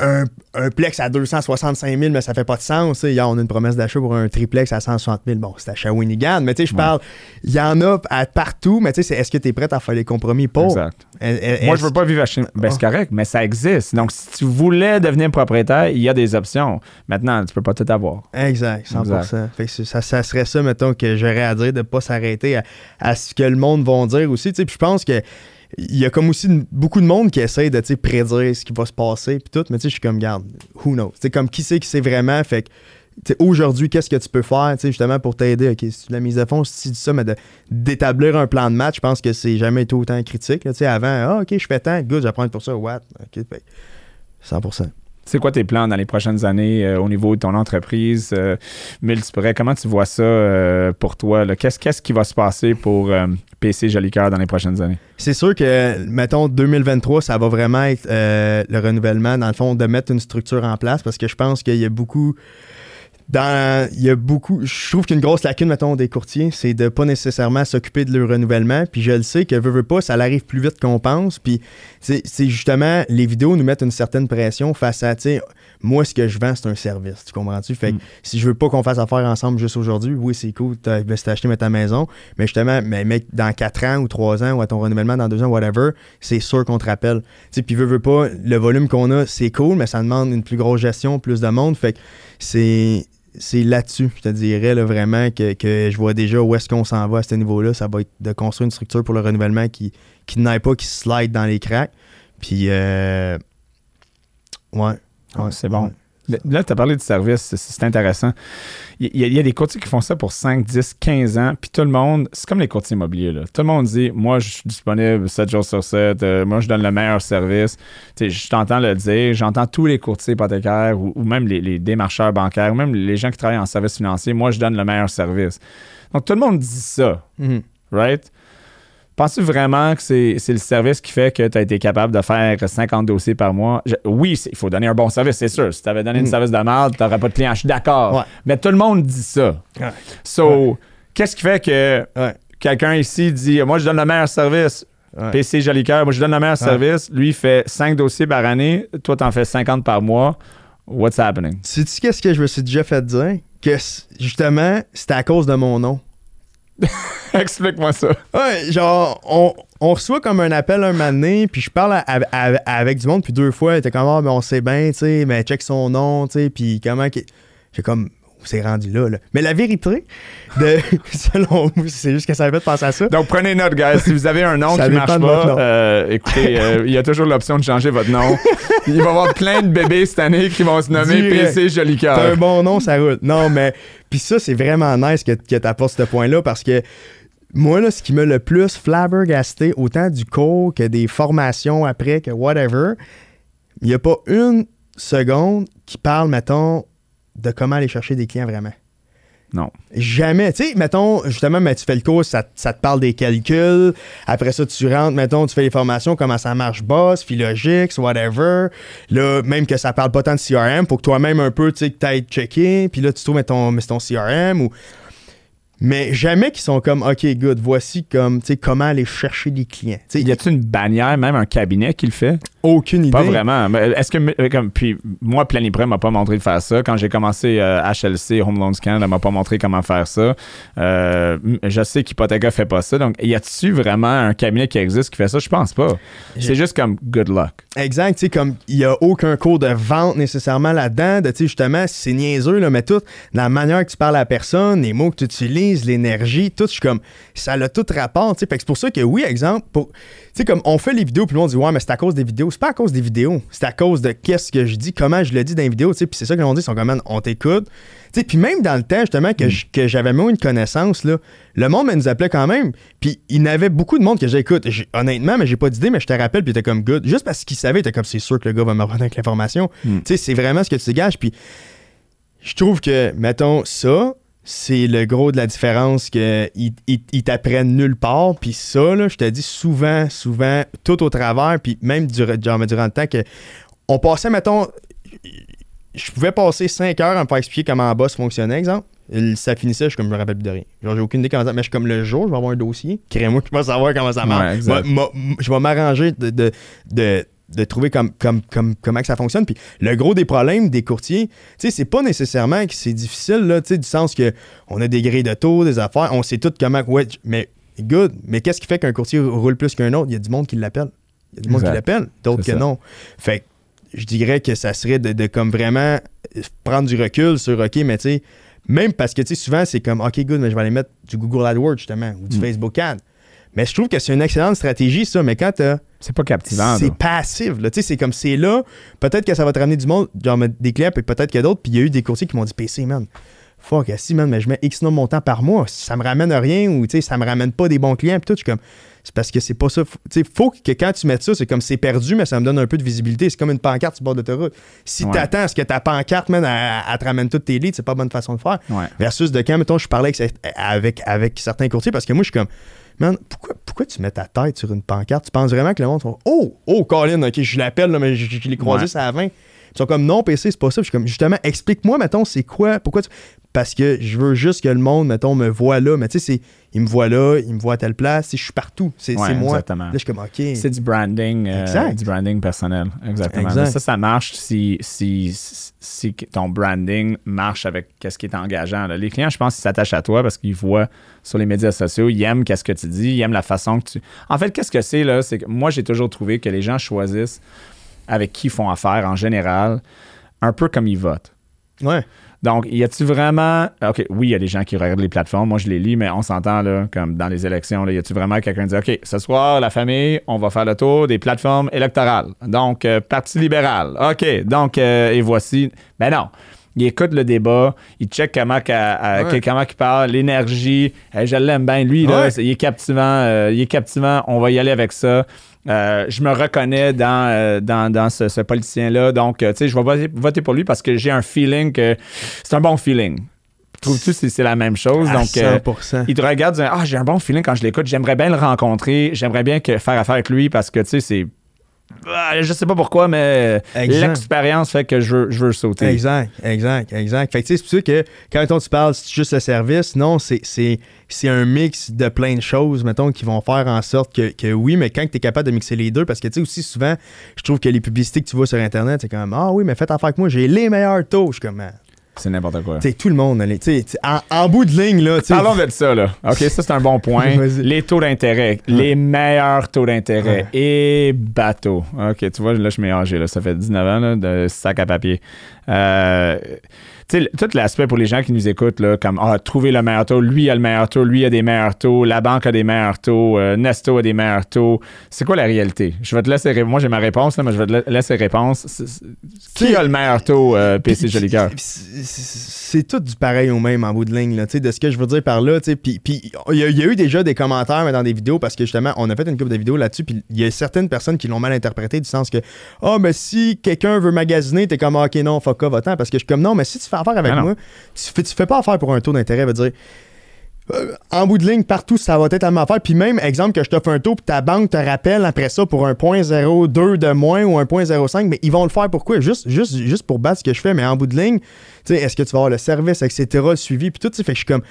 un, un plex à 265 000, mais ça fait pas de sens. Hier, on a une promesse d'achat pour un triplex à 160 000. Bon, c'est à Shawinigan, mais tu sais, je parle, il y en a à partout, mais tu sais, est-ce que tu es prêt à faire les compromis pour? Exact. Est- est- Moi, je veux pas vivre à chez Ben, c'est correct, mais ça existe. Donc, si tu voulais devenir propriétaire, il y a des options. Maintenant, tu peux pas tout avoir. Exact, 100%. Exact. Fait que ça, serait ça, mettons, que j'aurais à dire, de pas s'arrêter à, ce que le monde va dire aussi. Puis je pense que il y a comme aussi beaucoup de monde qui essaie de prédire ce qui va se passer, puis tout. Mais tu sais, je suis comme, garde, who knows? C'est comme qui sait qui sait vraiment. Fait aujourd'hui, qu'est-ce que tu peux faire justement pour t'aider? OK, si la mise à fond, si tu dis ça, mais d'établir un plan de match, je pense que c'est jamais été autant critique. avant, ah, OK, je fais tant, good, j'apprends pour ça, what? OK, fait que 100%. C'est quoi tes plans dans les prochaines années euh, au niveau de ton entreprise, euh? Comment tu vois ça euh, pour toi? Qu'est-ce, qui va se passer pour euh, PC Jolicoeur dans les prochaines années? C'est sûr que, mettons, 2023, ça va vraiment être le renouvellement, dans le fond, de mettre une structure en place parce que je pense qu'il y a beaucoup. Dans, il y a beaucoup. Je trouve qu'une grosse lacune, mettons, des courtiers, c'est de pas nécessairement s'occuper de leur renouvellement. Puis je le sais que, veux, veux pas, ça arrive plus vite qu'on pense. Puis c'est justement, les vidéos nous mettent une certaine pression face à, tu sais, moi, ce que je vends, c'est un service. Tu comprends-tu? Fait que Mm. si je veux pas qu'on fasse affaire ensemble juste aujourd'hui, oui, c'est cool, t'as ben, t'as acheté mais ta maison. Mais justement, mais mec, dans 4 ans ou 3 ans ou à ton renouvellement dans 2 ans, whatever, c'est sûr qu'on te rappelle. Tu sais, puis veux, veux pas, le volume qu'on a, c'est cool, mais ça demande une plus grosse gestion, plus de monde. Fait que c'est. C'est là-dessus, je te dirais là, vraiment que, que je vois déjà où est-ce qu'on s'en va à ce niveau-là. Ça va être de construire une structure pour le renouvellement qui, qui n'aille pas, qui slide dans les cracks. Puis, euh, ouais. ouais, c'est bon. ouais. Là, tu as parlé du service, c'est, intéressant. Il y, a- il y a des courtiers qui font ça pour 5, 10, 15 ans, puis tout le monde, c'est comme les courtiers immobiliers. Là. Tout le monde dit Moi, je suis disponible 7 jours sur 7, euh, moi, je donne le meilleur service. Tu sais, je t'entends le dire, j'entends tous les courtiers hypothécaires ou, ou même les, les démarcheurs bancaires, ou même les gens qui travaillent en service financier Moi, je donne le meilleur service. Donc, tout le monde dit ça, Mhm. right? Penses-tu vraiment que c'est, c'est le service qui fait que tu as été capable de faire 50 dossiers par mois? Je- oui, il faut donner un bon service, c'est sûr. Si tu avais donné un Mm. service de merde, tu n'aurais pas de clients. Je suis d'accord. Ouais. Mais tout le monde dit ça. Ouais. So, qu'est-ce qui fait que Ouais. quelqu'un ici dit Moi, je donne le meilleur service? Ouais. PC Jolicoeur, moi, je donne le meilleur Ouais. service. Lui, il fait 5 dossiers par année. Toi, tu en fais 50 par mois. What's happening? Sais-tu qu'est-ce que je me suis déjà fait dire? Que justement, c'était à cause de mon nom. Explique-moi ça. Ouais, genre, on, on reçoit comme un appel un donné, puis je parle à- avec du monde, puis deux fois, il était comme, ah, ben on sait bien, tu sais, mais check son nom, tu sais, puis comment. J'ai comme, c'est rendu là, là. Mais la vérité, de, selon vous, c'est juste que ça me fait penser à ça. Donc, prenez note, guys. Si vous avez un nom Ça qui marche de pas, euh, écoutez, euh, il y a toujours l'option de changer votre nom. Il va y avoir plein de bébés cette année qui vont se nommer Direct. PC Joli T'as un Cœur. bon nom, ça roule. Non, mais. Puis ça, c'est vraiment nice que, que t'apportes ce point-là parce que moi, là, ce qui m'a le plus flabbergasté, autant du cours que des formations après, que whatever, il n'y a pas une seconde qui parle, mettons, de comment aller chercher des clients vraiment. Non. Jamais. Tu sais, mettons, justement, mais tu fais le cours, ça, ça te parle des calculs. Après ça, tu rentres, mettons, tu fais les formations, comment ça marche, boss, Philogix, whatever. Là, même que ça parle pas tant de CRM, pour que toi-même un peu, tu sais, que t'ailles checker. Puis là, tu trouves, mettons, ton CRM ou. Mais jamais qu'ils sont comme, OK, good, voici comme, tu sais, comment aller chercher des clients. Y a-t-il une bannière, même un cabinet qui le fait? aucune idée. Pas vraiment. Mais Est-ce que, euh, comme, puis moi, Planiprêt m'a pas montré de faire ça. Quand j'ai commencé euh, HLC, Home Loans Canada, m'a pas montré comment faire ça. Euh, je sais qu'Hypotheca fait pas ça. Donc, y a-tu vraiment un cabinet qui existe qui fait ça? Je pense pas. C'est juste comme good luck. Exact, tu sais, comme il n'y a aucun cours de vente nécessairement là-dedans, de, tu sais, justement, c'est niaiseux, là, mais tout, la manière que tu parles à la personne, les mots que tu utilises, l'énergie, tout, je suis comme, ça a tout rapport, tu sais, Fait que c'est pour ça que, oui, exemple, pour, tu sais, comme on fait les vidéos, puis le monde dit, ouais, mais c'est à cause des vidéos. C'est pas à cause des vidéos, c'est à cause de qu'est-ce que je dis, comment je le dis dans les vidéos, tu sais, puis c'est ça que l'on dit, ils sont comme, on t'écoute. Tu sais, puis même dans le temps, justement, que, je- que j'avais moins une connaissance, là, le monde me nous appelait quand même, puis il y en avait beaucoup de monde que j'écoute. Honnêtement, mais j'ai pas d'idée, mais je te rappelle, puis t'es comme good. Juste parce qu'il savait, t'es comme c'est sûr que le gars va me revenir avec l'information. Mm. Tu sais, c'est vraiment ce que tu dégages. Puis je trouve que, mettons, ça, c'est le gros de la différence qu'ils ils, ils t'apprennent nulle part. Puis ça, là, je te dis souvent, souvent, tout au travers, puis même durant, genre, durant le temps que on passait, mettons, je pouvais passer 5 heures à me faire expliquer comment un boss fonctionnait, exemple. Ça finissait, je comme, je me rappelle plus de rien. Genre, j'ai aucune idée comment ça Mais je suis comme le jour, je vais avoir un dossier. Crée-moi je vais savoir comment ça marche. exact. Moi, moi, je vais m'arranger de, de, de, de trouver comme, comme, comme, comment que ça fonctionne. Puis le gros des problèmes des courtiers, tu sais, c'est pas nécessairement que c'est difficile, là, tu sais, du sens que on a des grilles de taux, des affaires, on sait tout comment. Ouais, mais good. Mais qu'est-ce qui fait qu'un courtier roule plus qu'un autre? Il y a du monde qui l'appelle. Il y a du monde qui l'appelle, d'autres que ça. non. Fait que je dirais que ça serait de, de comme vraiment prendre du recul sur OK, mais tu sais, même parce que tu sais, souvent c'est comme OK, good, mais je vais aller mettre du Google AdWords justement ou du Mm. Facebook Ad. Mais je trouve que c'est une excellente stratégie, ça, mais quand t'as- C'est pas captivant. c'est passif, c'est comme c'est là, peut-être que ça va te ramener du monde, genre des clients, puis peut-être que d'autres, puis il y a eu des courtiers qui m'ont dit PC, man. Fuck, si, man, mais je mets X nombre de montant par mois, ça me ramène à rien ou, ça me ramène pas des bons clients, puis tout, je suis comme, c'est parce que c'est pas ça. Sais, faut que quand tu mettes ça, c'est comme c'est perdu, mais ça me donne un peu de visibilité. C'est comme une pancarte sur le bord de l'autoroute. Si Ouais. t'attends à ce que ta pancarte, man, elle, te ramène toutes tes leads, c'est pas bonne façon de faire. Ouais. Versus de quand, mettons, je parlais avec, avec, avec certains courtiers, parce que moi, je suis comme, man, pourquoi, pourquoi tu mets ta tête sur une pancarte? Tu penses vraiment que le monde va, oh, oh, Colin, ok, je l'appelle, là, mais je, l'ai croisé, Ouais. ça à 20. Ils sont comme, non, PC, c'est pas ça. Je suis comme, justement, explique-moi, mettons, c'est quoi, pourquoi tu. Parce que je veux juste que le monde, mettons, me voit là. Mais tu sais, c'est- il me voit là, il me voit à telle place, je suis partout. C'est Ouais, moi. exactement. Là, je suis comme, ok. C'est du branding, euh, Exact. du branding personnel. Exactement. Exact. Ça, ça marche si, si, si ton branding marche avec ce qui est engageant. là. Les clients, je pense, ils s'attachent à toi parce qu'ils voient sur les médias sociaux, ils aiment qu'est-ce que tu dis, ils aiment la façon que tu. En fait, qu'est-ce que c'est là? C'est que moi, j'ai toujours trouvé que les gens choisissent avec qui ils font affaire en général, un peu comme ils votent. Ouais. Donc, y a-tu vraiment. OK, oui, il y a des gens qui regardent les plateformes. Moi, je les lis, mais on s'entend, là, comme dans les élections, y a-tu vraiment quelqu'un qui dit OK, ce soir, la famille, on va faire le tour des plateformes électorales. Donc, euh, Parti libéral. OK, donc, euh, et voici. Ben non. Il écoute le débat, il check comment, à- Ouais. comment il parle, l'énergie. Euh, je l'aime bien. Lui, là, Ouais. il est captivant. euh, il est captivant. On va y aller avec ça. Euh, je me reconnais dans, euh, dans, dans ce, ce politicien-là. Donc, euh, tu sais, je vais voter, pour lui parce que j'ai un feeling que c'est un bon feeling. Trouves-tu que c'est- la même chose? À Donc, euh, 100%. il te regarde Ah, j'ai un bon feeling quand je l'écoute. J'aimerais bien le rencontrer. J'aimerais bien que, faire affaire avec lui parce que, tu sais, c'est. Ah, je sais pas pourquoi, mais l'expérience fait que je veux, je veux sauter. Exact, exact, exact. Fait que tu sais, c'est ça que quand mettons, tu parles, c'est juste le service, non, c'est, c'est, c'est un mix de plein de choses, mettons, qui vont faire en sorte que, que oui, mais quand tu es capable de mixer les deux, parce que tu sais, aussi souvent, je trouve que les publicités que tu vois sur Internet, c'est comme Ah oui, mais faites affaire avec moi, j'ai les meilleurs taux. Je suis comme, Ah. C'est n'importe quoi. tu sais, tout le monde, allez, en, en bout de ligne, là. Parlons de ça, là. OK, ça, c'est un bon point. Les taux d'intérêt. Les meilleurs taux d'intérêt. Et bateau. OK, tu vois, là, je suis mélangé. Là. Ça fait 19 ans là, de sac à papier. Euh, sais, tout l'aspect pour les gens qui nous écoutent, là, comme ah, trouver le meilleur taux, lui a le meilleur taux, lui a des meilleurs taux, la banque a des meilleurs taux, euh, Nesto a des meilleurs taux. C'est quoi la réalité? Je vais te laisser ré- Moi, j'ai ma réponse, là, mais je vais te la- laisser réponse. Qui a le meilleur taux, euh, PC Puis- Joli Cœur? puis C'est tout du pareil au même en bout de ligne, là, de ce que je veux dire par là. Puis il y, a- il y a eu déjà des commentaires mais dans des vidéos parce que justement, on a fait une couple de vidéos là-dessus. Puis il y a certaines personnes qui l'ont mal interprété du sens que, ah, mais si quelqu'un veut magasiner, t'es comme, Ah, ok, non, fuck off, va-t'en. Parce que je suis comme, non, mais si tu fais affaire avec Ah moi, tu fais, tu fais pas affaire pour un taux d'intérêt, veut dire. euh, en bout de ligne, partout, ça va être la même affaire. Puis même, exemple, que je t'offre un taux, puis ta banque te rappelle après ça pour un 0.02 de moins ou un 0.05, mais ils vont le faire pourquoi? Juste, juste, juste pour battre ce que je fais, mais en bout de ligne, tu sais, est-ce que tu vas avoir le service, etc., le suivi, puis tout, tu sais, fait que je suis comme,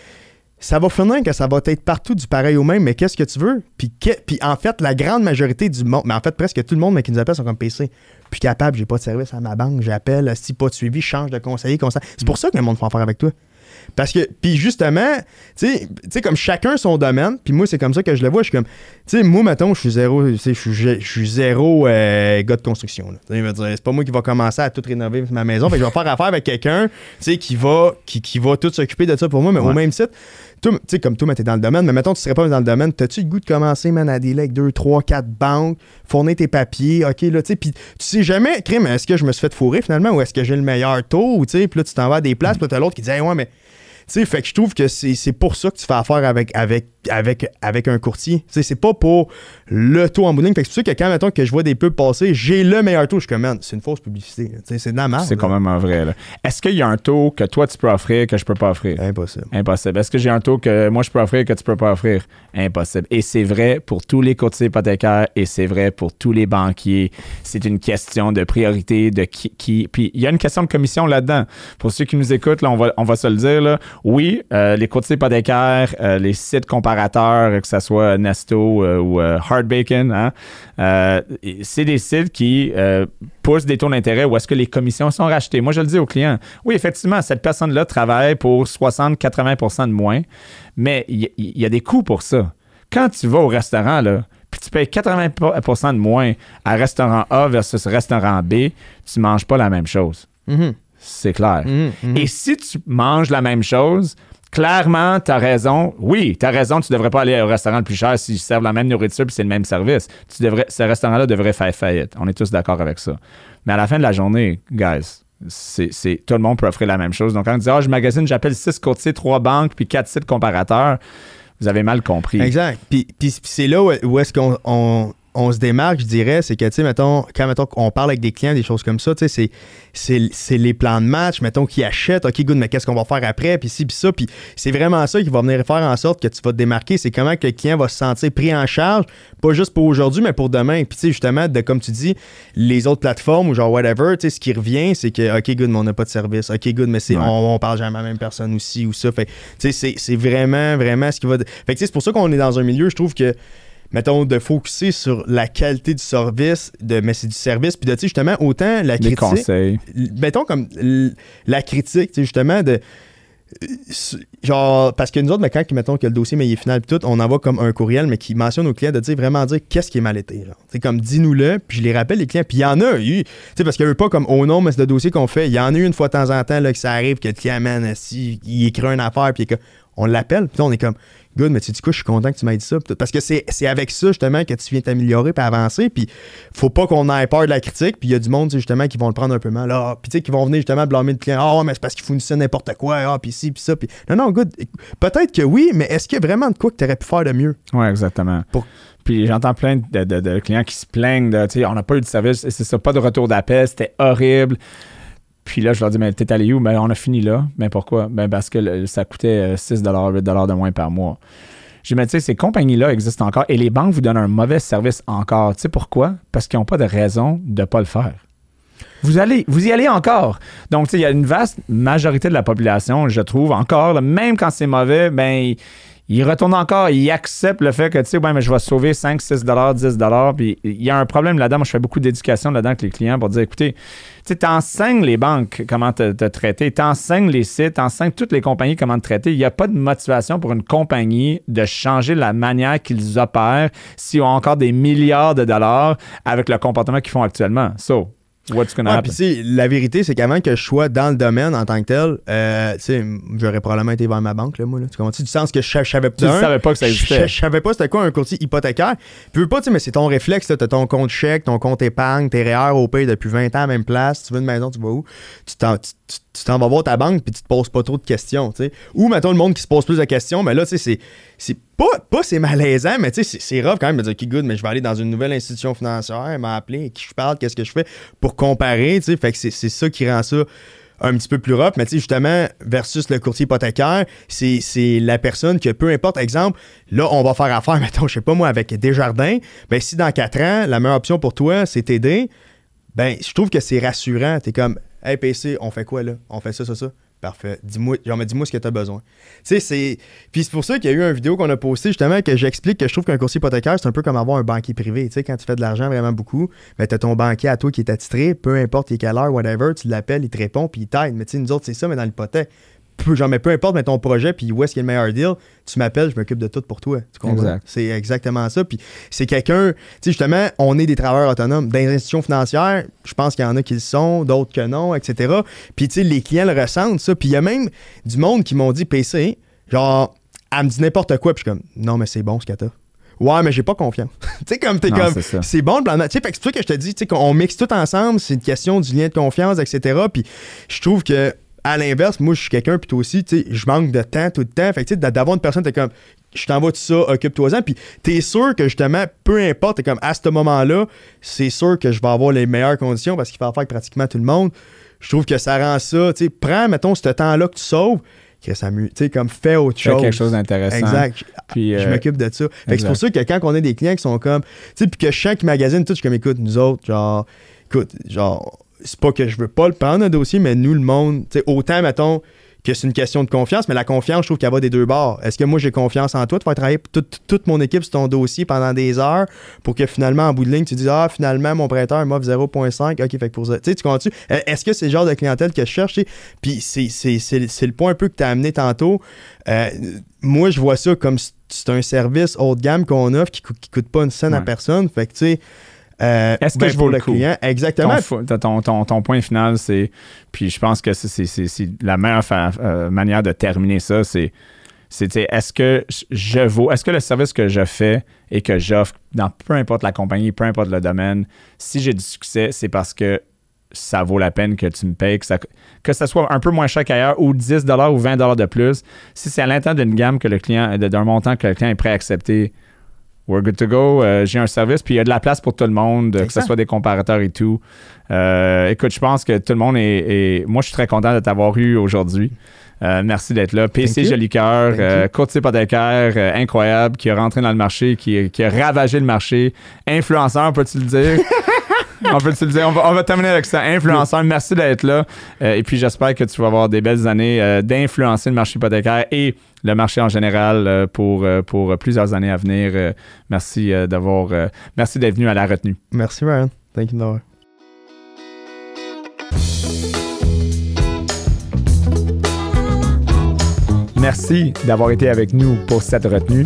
ça va finir que ça va être partout du pareil au même, mais qu'est-ce que tu veux? Puis, que- puis en fait, la grande majorité du monde, mais en fait, presque tout le monde mais qui nous appelle sont comme PC. Puis capable, j'ai pas de service à ma banque, j'appelle, si pas de suivi, je change de conseiller constant. C'est pour ça que le monde fait affaire avec toi. Parce que, puis justement, tu sais, tu sais, comme chacun son domaine, puis moi, c'est comme ça que je le vois. Je suis comme, tu sais, moi, mettons, je suis zéro, tu sais, je suis, zéro euh, gars de construction. C'est pas moi qui va commencer à tout rénover ma maison. Fait que je vais faire affaire avec quelqu'un, tu sais, qui va, qui, qui va tout s'occuper de ça pour moi, mais au même titre, toi, tu sais, comme toi, mais t'es dans le domaine, mais mettons, tu serais pas dans le domaine, t'as-tu le goût de commencer, man, à dealer avec 2, 3, 4 banques, fournir tes papiers, ok, là, tu sais, tu sais jamais, crime, est-ce que je me suis fait fourrer finalement, ou est-ce que j'ai le meilleur taux, tu sais, puis là, tu t'en vas à des places, puis t'as l'autre qui dit, ouais, mais. Tu sais, fait que je trouve que c'est pour ça que tu fais affaire avec, avec, avec, avec un courtier. Tu sais, c'est pas pour le taux en bout de ligne. Fait que c'est ça que quand, mettons, que je vois des pubs passer, j'ai le meilleur taux, je man, c'est une fausse publicité. Tu sais, c'est de la merde. C'est quand même un vrai. là. Est-ce qu'il y a un taux que toi, tu peux offrir que je peux pas offrir? Impossible. Impossible. Est-ce que j'ai un taux que moi je peux offrir que tu peux pas offrir? Impossible. Et c'est vrai pour tous les courtiers hypothécaires et c'est vrai pour tous les banquiers. C'est une question de priorité, de qui. qui- Puis il y a une question de commission là-dedans. Pour ceux qui nous écoutent, là, on, va, on va se le dire. Là. Oui, euh, les courtiers hypothécaires, euh, les sites comparateurs, que ce soit Nesto euh, ou euh, Hard Bacon, hein, c'est des sites qui poussent des taux d'intérêt où est-ce que les commissions sont rachetées. Moi, je le dis aux clients. Oui, effectivement, cette personne-là travaille pour 60-80% de moins, mais il y, a des coûts pour ça. Quand tu vas au restaurant, là, puis tu payes 80% de moins à restaurant A versus restaurant B, tu manges pas la même chose. Mhm. C'est clair. Mhm, mhm. Et si tu manges la même chose, clairement, tu as raison. Oui, tu as raison, tu devrais pas aller au restaurant le plus cher s'ils servent la même nourriture puis c'est le même service. Tu devrais, ce restaurant-là devrait faire faillite. On est tous d'accord avec ça. Mais à la fin de la journée, guys, c'est, c'est- tout le monde peut offrir la même chose. Donc, quand on dit, ah, je magasine, j'appelle six courtiers, trois banques puis quatre sites comparateurs, vous avez mal compris. Exact. Puis, puis- puis c'est là où, où est-ce qu'on on, on se démarque, je dirais, c'est que, tu sais, mettons, quand, mettons, on parle avec des clients, des choses comme ça, tu sais, c'est, c'est, c'est les plans de match, mettons, qui achètent, OK, good, mais qu'est-ce qu'on va faire après, puis ci, puis ça, puis c'est vraiment ça qui va venir faire en sorte que tu vas te démarquer, c'est comment que le client va se sentir pris en charge, pas juste pour aujourd'hui, mais pour demain. Puis, tu sais, justement, de, comme tu dis, les autres plateformes ou genre whatever, tu sais, ce qui revient, c'est que, OK, good, mais on n'a pas de service, OK, good, mais c'est, Ouais. on, on parle jamais à la même personne aussi, ou ça. Fait, tu sais, c'est, c'est vraiment, vraiment ce qui va. Fait que, tu sais, c'est pour ça qu'on est dans un milieu, je trouve que mettons, de focuser sur la qualité du service, de, mais c'est du service, puis de, tu sais, justement, autant la Les critique, conseils. mettons comme la critique, tu sais, justement, de, euh, genre, parce que nous autres, mais quand, mettons, que le dossier mais il est final, puis tout, on envoie comme un courriel, mais qui mentionne aux clients de dire vraiment dire qu'est-ce qui est mal été, sais, comme, dis-nous-le, puis je les rappelle, les clients, puis il y en a eu, tu sais, parce qu'il n'y a eu pas comme, oh non, mais c'est le dossier qu'on fait, il y en a eu une fois de temps en temps, là, que ça arrive, que le client, man, si, il écrit une affaire, puis on l'appelle, puis on est comme, good, mais tu du coup, je suis content que tu m'aies dit ça. Parce que c'est c'est avec ça, justement, que tu viens t'améliorer puis avancer. Puis faut pas qu'on ait peur de la critique. Puis il y a du monde, justement, qui vont le prendre un peu mal. Ah, puis tu sais, qui vont venir justement blâmer le client. Ah, ouais, mais c'est parce qu'il fournissait n'importe quoi. Ah, puis ci, puis ça. Puis non, non, good. Peut-être que oui, mais est-ce qu'il y a vraiment de quoi que tu aurais pu faire de mieux? Oui, exactement. Pour- Puis j'entends plein de, de- de clients qui se plaignent de, tu sais, on n'a pas eu de service, c'est ça, pas de retour d'appel, c'était horrible. Puis là, je leur dis, mais t'es allé où? Ben, on a fini là. Ben, pourquoi? Ben, parce que ça coûtait euh, 6 8 de moins par mois. Je dis, mais tu sais, ces compagnies-là existent encore et les banques vous donnent un mauvais service encore. Tu sais pourquoi? Parce qu'ils n'ont pas de raison de ne pas le faire. Vous, allez, vous y allez encore. Donc, il y a une vaste majorité de la population, je trouve, encore, même quand c'est mauvais, ben, ils retournent encore, ils acceptent le fait que, tu sais, ouais, mais je vais sauver 5, 6 10 Puis il y a un problème là-dedans. Moi, je fais beaucoup d'éducation là-dedans avec les clients pour dire, écoutez, tu t'enseignes les banques comment te, te traiter, t'enseignes les sites, t'enseignes toutes les compagnies comment te traiter. Il n'y a pas de motivation pour une compagnie de changer la manière qu'ils opèrent s'ils ont encore des milliards de dollars avec le comportement qu'ils font actuellement. So, what's gonna Ouais, happen? tu la vérité, c'est qu'avant que je sois dans le domaine en tant que tel, euh, tu j'aurais probablement été vers ma banque, là, moi. Là. Tu comprends? Du sens que je, je savais Tu ne d'un, savais pas que ça existait. je savais pas c'était quoi un courtier hypothécaire. Puis veux pas, tu mais c'est ton réflexe, là. T'as ton compte chèque, ton compte épargne, tes REER au pays depuis 20 ans à la même place. Tu veux une maison, tu vas où? Tu t'en, tu, t'en vas voir ta banque, puis tu te poses pas trop de questions. Ou, mettons, le monde qui se pose plus de questions, mais là, tu sais, c'est, pas, pas c'est malaisant, mais tu sais, c'est, rough quand même de dire, OK, good, mais je vais aller dans une nouvelle institution financière, elle m'a appelé, qui je parle, qu'est-ce que je fais pour comparer, tu. Fait que c'est, ça qui rend ça un petit peu plus rough, mais tu justement, versus le courtier hypothécaire, c'est, la personne que, peu importe, exemple, là, on va faire affaire, mettons, je sais pas moi, avec Desjardins, ben si dans 4 ans, la meilleure option pour toi, c'est t'aider, ben, je trouve que c'est rassurant. T'es comme, hey, PC, on fait quoi là? On fait ça, ça, ça. Parfait. Dis-moi, genre, dis-moi ce que tu as besoin. Tu sais, c'est. Puis c'est pour ça qu'il y a eu une vidéo qu'on a postée justement que j'explique que je trouve qu'un courtier hypothécaire, c'est un peu comme avoir un banquier privé. Tu sais, quand tu fais de l'argent vraiment beaucoup, ben, tu as ton banquier à toi qui est attitré, peu importe quelle heure, whatever, tu l'appelles, il te répond, puis il t'aide. Mais tu sais, nous autres, c'est ça, mais dans l'hypothèque. Peu, genre, mais peu importe mais ton projet, puis où est-ce qu'il y a le meilleur deal, tu m'appelles, je m'occupe de tout pour toi. Tu comprends? Exact. C'est exactement ça. Puis c'est quelqu'un, tu sais, justement, on est des travailleurs autonomes. Dans les institutions financières, je pense qu'il y en a qui le sont, d'autres que non, etc. Puis, tu sais, les clients le ressentent, ça. Puis il y a même du monde qui m'ont dit, PC, genre, elle me dit n'importe quoi, puis je suis comme, non, mais c'est bon ce que t'as. Ouais, mais j'ai pas confiance. tu sais, comme t'es Non, comme, c'est bon le plan de match. Tu sais, c'est pour ça que je te dis, tu sais, qu'on mixe tout ensemble, c'est une question du lien de confiance, etc. Puis je trouve que, à l'inverse, moi, je suis quelqu'un, puis toi aussi, tu sais, je manque de temps tout le temps. Fait que, tu sais, d'avoir une personne, t'es comme, je t'envoie tout ça, occupe-toi-en. Puis t'es sûr que, justement, peu importe, t'es comme, à ce moment-là, c'est sûr que je vais avoir les meilleures conditions parce qu'il fait affaire avec pratiquement tout le monde. Je trouve que ça rend ça, tu sais, prends, mettons, ce temps-là que tu sauves, que ça tu sais, comme fais autre Fais chose. quelque chose d'intéressant. Exact. Puis, Je euh, m'occupe de ça. Fait que c'est pour ça que quand on a des clients qui sont comme. Tu sais, puis que qu'ils magasinent tout, je suis comme, écoute, nous autres, genre, écoute, genre, c'est pas que je veux pas le prendre un dossier, mais nous, le monde, tu sais, autant, mettons, que c'est une question de confiance, mais la confiance, je trouve qu'elle va des deux bords. Est-ce que moi, j'ai confiance en toi de faire travailler toute, toute mon équipe sur ton dossier pendant des heures pour que finalement, en bout de ligne, tu dises, ah, finalement, mon prêteur m'offre 0.5, ok, fait que pour ça. Tu sais, tu? Euh, Est-ce que c'est le genre de clientèle que je cherche? tu sais? Puis c'est, c'est, c'est, c'est le point un peu que tu as amené tantôt. Euh, moi, je vois ça comme c'est un service haut de gamme qu'on offre qui, coûte- qui coûte pas une scène à personne. Fait que, tu sais. Euh, Est-ce que ben, je vaux le coup? client, exactement. Ton, ton, ton- ton point final, c'est. Puis je pense que c'est- la meilleure euh, manière de terminer ça, c'est. sais, Est-ce que je vaux, est-ce que le service que je fais et que j'offre dans peu importe la compagnie, peu importe le domaine, si j'ai du succès, c'est parce que ça vaut la peine que tu me payes, que ça, que ça soit un peu moins cher qu'ailleurs ou 10 ou 20 de plus. Si c'est à l'intérieur d'une gamme que le client, d'un montant que le client est prêt à accepter, we're good to go. Euh, j'ai un service, puis il y a de la place pour tout le monde, que ce soit des comparateurs et tout. Euh, écoute, je pense que tout le monde est, est- Moi, je suis très content de t'avoir eu aujourd'hui. Euh, merci d'être là. PC euh, you. courtier hypothécaire, euh, incroyable, qui est rentré dans le marché, qui, qui a ravagé le marché. Influenceur, peux-tu le dire? on peut-tu le dire? On va, on va terminer avec ça. Influenceur, merci d'être là. Euh, et puis, j'espère que tu vas avoir des belles années euh, d'influencer le marché hypothécaire et le marché en général euh, pour, pour plusieurs années à venir. Merci d'avoir... merci d'être venu à la retenue. Merci, Ryan. Thank you, Noah. Merci d'avoir été avec nous pour cette retenue.